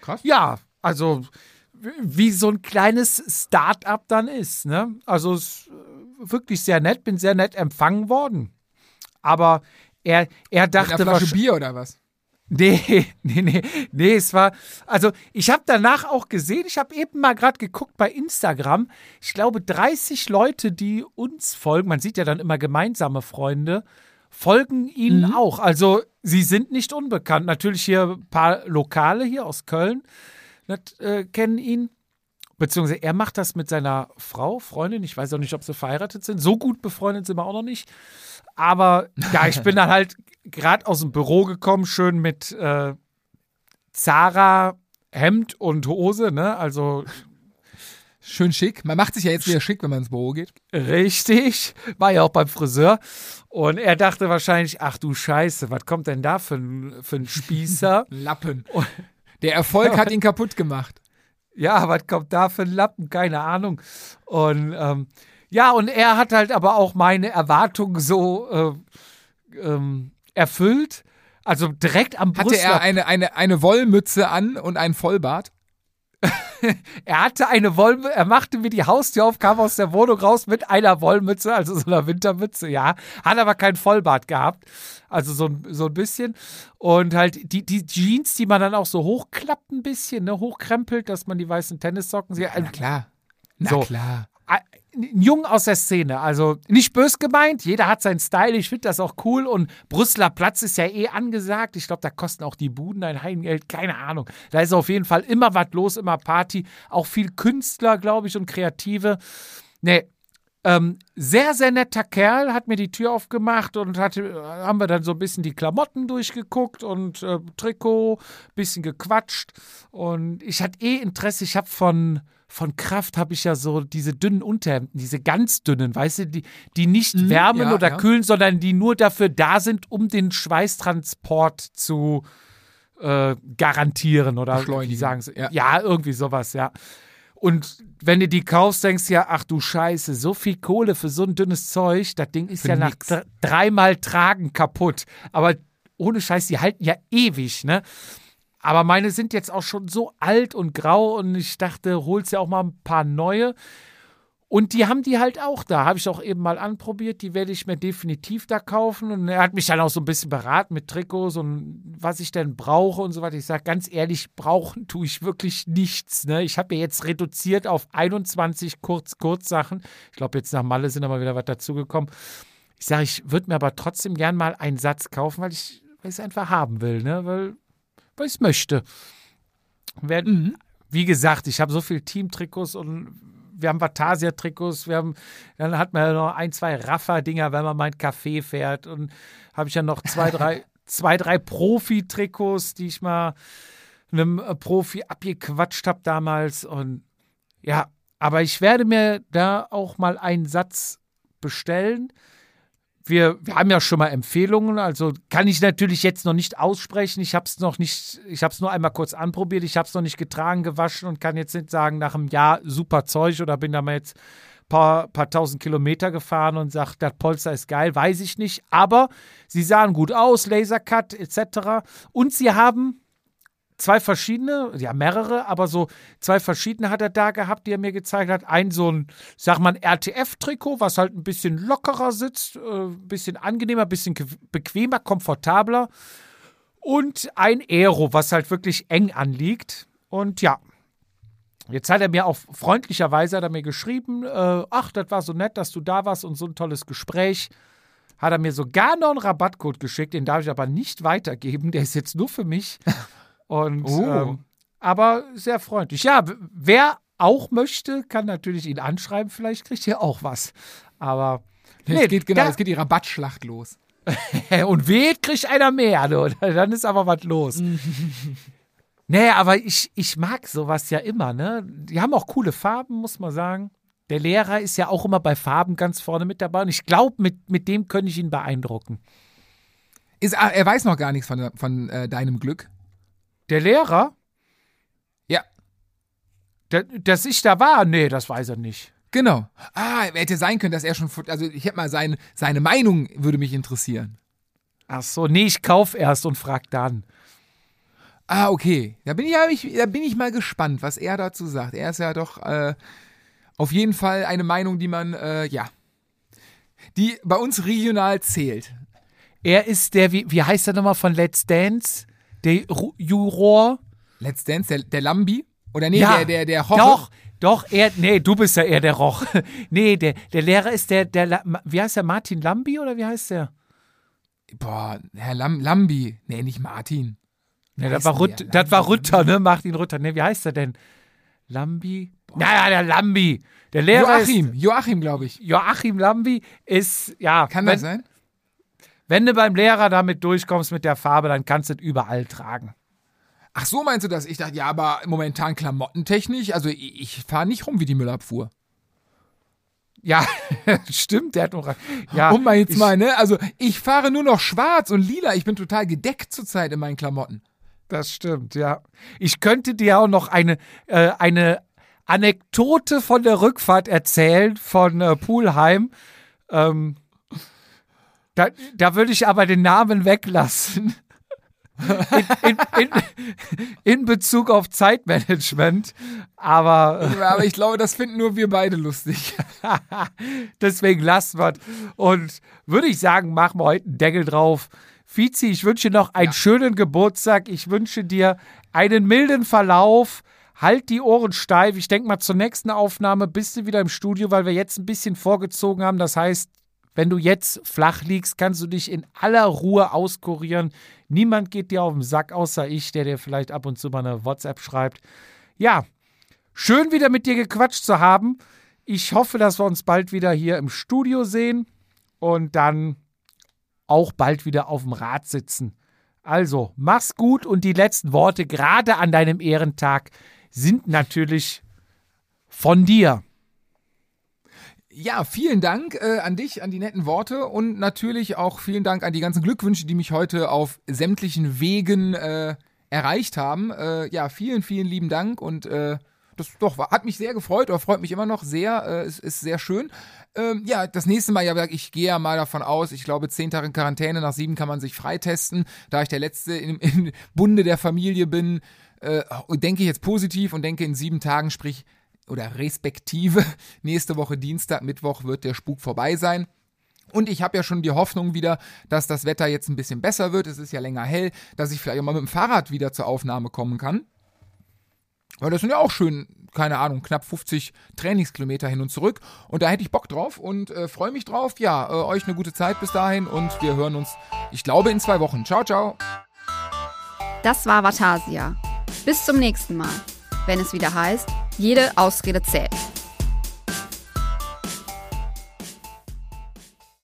Krass. ja, also wie so ein kleines Start-up dann ist. Ne? Also es ist wirklich sehr nett, bin sehr nett empfangen worden. Aber er, er Mit einer dachte Flasche. Bier oder was? Nee, nee, nee, nee, es war, also ich habe danach auch gesehen, ich habe eben mal gerade geguckt bei Instagram, ich glaube 30 Leute, die uns folgen, man sieht ja dann immer gemeinsame Freunde, folgen ihnen auch. Also sie sind nicht unbekannt. Natürlich hier ein paar Lokale hier aus Köln nicht, äh, kennen ihn. Beziehungsweise er macht das mit seiner Frau, Freundin. Ich weiß auch nicht, ob sie verheiratet sind. So gut befreundet sind wir auch noch nicht. Aber ja, ich bin dann halt gerade aus dem Büro gekommen, schön mit äh, Zara Hemd und Hose, ne? Also Schön schick. Man macht sich ja jetzt wieder schick, wenn man ins Büro geht. richtig. War ja auch beim Friseur. Und er dachte wahrscheinlich, ach du Scheiße, was kommt denn da für ein, für ein Spießer? Lappen. Der Erfolg hat ihn kaputt gemacht. ja, was kommt da für ein Lappen? Keine Ahnung. Und ähm, ja, und er hat halt aber auch meine Erwartungen so äh, ähm, erfüllt. Also direkt am Hatte Brustkorb. er eine, eine, eine Wollmütze an und einen Vollbart? Er hatte eine Wollmütze, er machte mir die Haustür auf, kam aus der Wohnung raus mit einer Wollmütze, also so einer Wintermütze, ja. Hat aber kein Vollbart gehabt. Also so, ein- so ein bisschen. Und halt die, die Jeans, die man dann auch so hochklappt ein bisschen, ne, hochkrempelt, dass man die weißen Tennissocken sieht. Na klar. Na So. klar. Ein Jung aus der Szene. Also nicht bös gemeint, jeder hat seinen Style, ich finde das auch cool und Brüsseler Platz ist ja eh angesagt. Ich glaube, da kosten auch die Buden ein Heimgeld, keine Ahnung. Da ist auf jeden Fall immer was los, immer Party. Auch viel Künstler, glaube ich, und Kreative. Nee, ähm, sehr, sehr netter Kerl, hat mir die Tür aufgemacht und hatte, haben wir dann so ein bisschen die Klamotten durchgeguckt und äh, Trikot, bisschen gequatscht. Und ich hatte eh Interesse, ich habe von, von Kraft habe ich ja so diese dünnen Unterhemden, diese ganz dünnen, weißt du, die, die nicht Mhm, wärmen ja, oder ja. kühlen, sondern die nur dafür da sind, um den Schweißtransport zu äh, garantieren oder wie sagen sie? ja. ja, irgendwie sowas, ja. Und wenn du die kaufst, denkst du ja, ach du Scheiße, so viel Kohle für so ein dünnes Zeug, das Ding ist Für ja nach nix. dr- dreimal Tragen kaputt. Aber ohne Scheiß, die halten ja ewig, ne? Aber meine sind jetzt auch schon so alt und grau und ich dachte, holst ja auch mal ein paar neue. Und die haben die halt auch da. Habe ich auch eben mal anprobiert. Die werde ich mir definitiv da kaufen. Und er hat mich dann auch so ein bisschen beraten mit Trikots und was ich denn brauche und so weiter. Ich sage ganz ehrlich, brauchen tue ich wirklich nichts. Ne? Ich habe ja jetzt reduziert auf 21 Kurz-Kurz-Sachen. Ich glaube, jetzt nach Malle sind aber wieder was dazugekommen. Ich sage, ich würde mir aber trotzdem gern mal einen Satz kaufen, weil ich weil ich es einfach haben will, ne? weil, weil ich es möchte. Wer, Wie gesagt, ich habe so viele Teamtrikots und wir haben Vatasia-Trikots, wir haben, dann hat man ja noch ein, zwei Raffa-Dinger, wenn man mal ein Café fährt und habe ich ja noch zwei, drei, zwei, drei Profi-Trikots, die ich mal einem äh, Profi abgequatscht habe damals und ja, aber ich werde mir da auch mal einen Satz bestellen. Wir, wir haben ja schon mal Empfehlungen, also kann ich natürlich jetzt noch nicht aussprechen. Ich habe es noch nicht, ich habe es nur einmal kurz anprobiert, ich habe es noch nicht getragen, gewaschen und kann jetzt nicht sagen, nach einem Jahr super Zeug oder bin da mal jetzt paar, paar tausend Kilometer gefahren und sagt, das Polster ist geil, weiß ich nicht. Aber sie sahen gut aus, Lasercut etc. Und sie haben zwei verschiedene, ja mehrere, aber so zwei verschiedene hat er da gehabt, die er mir gezeigt hat. Ein so ein, sag mal, RTF-Trikot, was halt ein bisschen lockerer sitzt, äh, ein bisschen angenehmer, ein bisschen bequemer, komfortabler. Und ein Aero, was halt wirklich eng anliegt. Und ja, Jetzt hat er mir auch freundlicherweise hat er mir geschrieben, äh, ach, das war so nett, dass du da warst und so ein tolles Gespräch. Hat er mir sogar noch einen Rabattcode geschickt, den darf ich aber nicht weitergeben, der ist jetzt nur für mich. Und Oh. ähm, aber sehr freundlich. Ja, wer auch möchte, kann natürlich ihn anschreiben, vielleicht kriegt ihr auch was. Aber es geht genau, da- es geht die Rabattschlacht los. und weht kriegt einer mehr, du. dann ist aber was los. nee, aber ich, ich mag sowas ja immer, ne? Die haben auch coole Farben, muss man sagen. Der Lehrer ist ja auch immer bei Farben ganz vorne mit dabei und ich glaube, mit, mit dem könnte ich ihn beeindrucken. Ist, ah, er weiß noch gar nichts von, von äh, deinem Glück. Der Lehrer, Ja, der, dass ich da war, nee, das weiß er nicht. genau. Ah, hätte sein können, dass er schon, also ich hätte mal sein, seine Meinung würde mich interessieren. Ach so, nee, ich kauf erst und frag dann. Ah, okay. Da bin ich, ja- ich, da bin ich mal gespannt, was er dazu sagt. Er ist ja doch äh, auf jeden Fall eine Meinung, die man, äh, ja, die bei uns regional zählt. Er ist der, wie, wie heißt der nochmal von Let's Dance? Der Juror? Let's Dance, der, der Lambi? Oder nee, Ja, der, der, der Hoche? Doch, doch, er, nee, du bist ja eher der Roch. nee, der, der Lehrer ist der, der, wie heißt der, Martin Lambi oder wie heißt der? Boah, Herr Lam, Lambi. Nee, nicht Martin. Nee, das war, der? das war Rütter, ne? Martin Rütter. Ne, wie heißt er denn? Lambi? Naja, der Lambi. Der Lehrer Joachim, ist. Joachim, glaube ich. Joachim Lambi ist, ja. Kann wenn, das sein? Wenn du beim Lehrer damit durchkommst mit der Farbe, dann kannst du es überall tragen. Ach so meinst du das? Ich dachte, ja, aber momentan klamottentechnisch, also ich, ich fahre nicht rum wie die Müllabfuhr. Ja, stimmt, der hat noch. Ja, um mal jetzt ich, mal, ne? Also ich fahre nur noch schwarz und lila. Ich bin total gedeckt zurzeit in meinen Klamotten. Das stimmt, ja. Ich könnte dir auch noch eine, äh, eine Anekdote von der Rückfahrt erzählen von äh, Pulheim. Ähm, da, da würde ich aber den Namen weglassen. In, in, in, in Bezug auf Zeitmanagement. Aber Aber ich glaube, das finden nur wir beide lustig. deswegen lassen wir. Und würde ich sagen, machen wir heute einen Deckel drauf. Fizi, ich wünsche dir noch einen schönen Geburtstag. Ich wünsche dir einen milden Verlauf. halt die Ohren steif. Ich denke mal, zur nächsten Aufnahme bist du wieder im Studio, weil wir jetzt ein bisschen vorgezogen haben. Das heißt, wenn du jetzt flach liegst, kannst du dich in aller Ruhe auskurieren. Niemand geht dir auf den Sack, außer ich, der dir vielleicht ab und zu mal eine WhatsApp schreibt. Ja, schön wieder mit dir gequatscht zu haben. Ich hoffe, dass wir uns bald wieder hier im Studio sehen und dann auch bald wieder auf dem Rad sitzen. Also, mach's gut und die letzten Worte, gerade an deinem Ehrentag, sind natürlich von dir. Ja, vielen Dank äh, an dich, an die netten Worte und natürlich auch vielen Dank an die ganzen Glückwünsche, die mich heute auf sämtlichen Wegen äh, erreicht haben. Äh, ja, vielen, vielen lieben Dank und äh, das doch hat mich sehr gefreut oder freut mich immer noch sehr. Äh, ist, ist sehr schön. Ähm, ja, das nächste Mal, ja, ich gehe ja mal davon aus, ich glaube, zehn Tage in Quarantäne, nach sieben kann man sich freitesten. Da ich der Letzte im, im Bunde der Familie bin, äh, denke ich jetzt positiv und denke in sieben Tagen, sprich oder respektive nächste Woche Dienstag, Mittwoch wird der Spuk vorbei sein. Und ich habe ja schon die Hoffnung wieder, dass das Wetter jetzt ein bisschen besser wird. Es ist ja länger hell, dass ich vielleicht auch mal mit dem Fahrrad wieder zur Aufnahme kommen kann. Weil das sind ja auch schön, keine Ahnung, knapp 50 Trainingskilometer hin und zurück. Und da hätte ich Bock drauf und äh, freue mich drauf. Ja, äh, euch eine gute Zeit bis dahin und wir hören uns, ich glaube, in zwei Wochen. Ciao, ciao. Das war Vatasia. Bis zum nächsten Mal, wenn es wieder heißt, jede Ausrede zählt.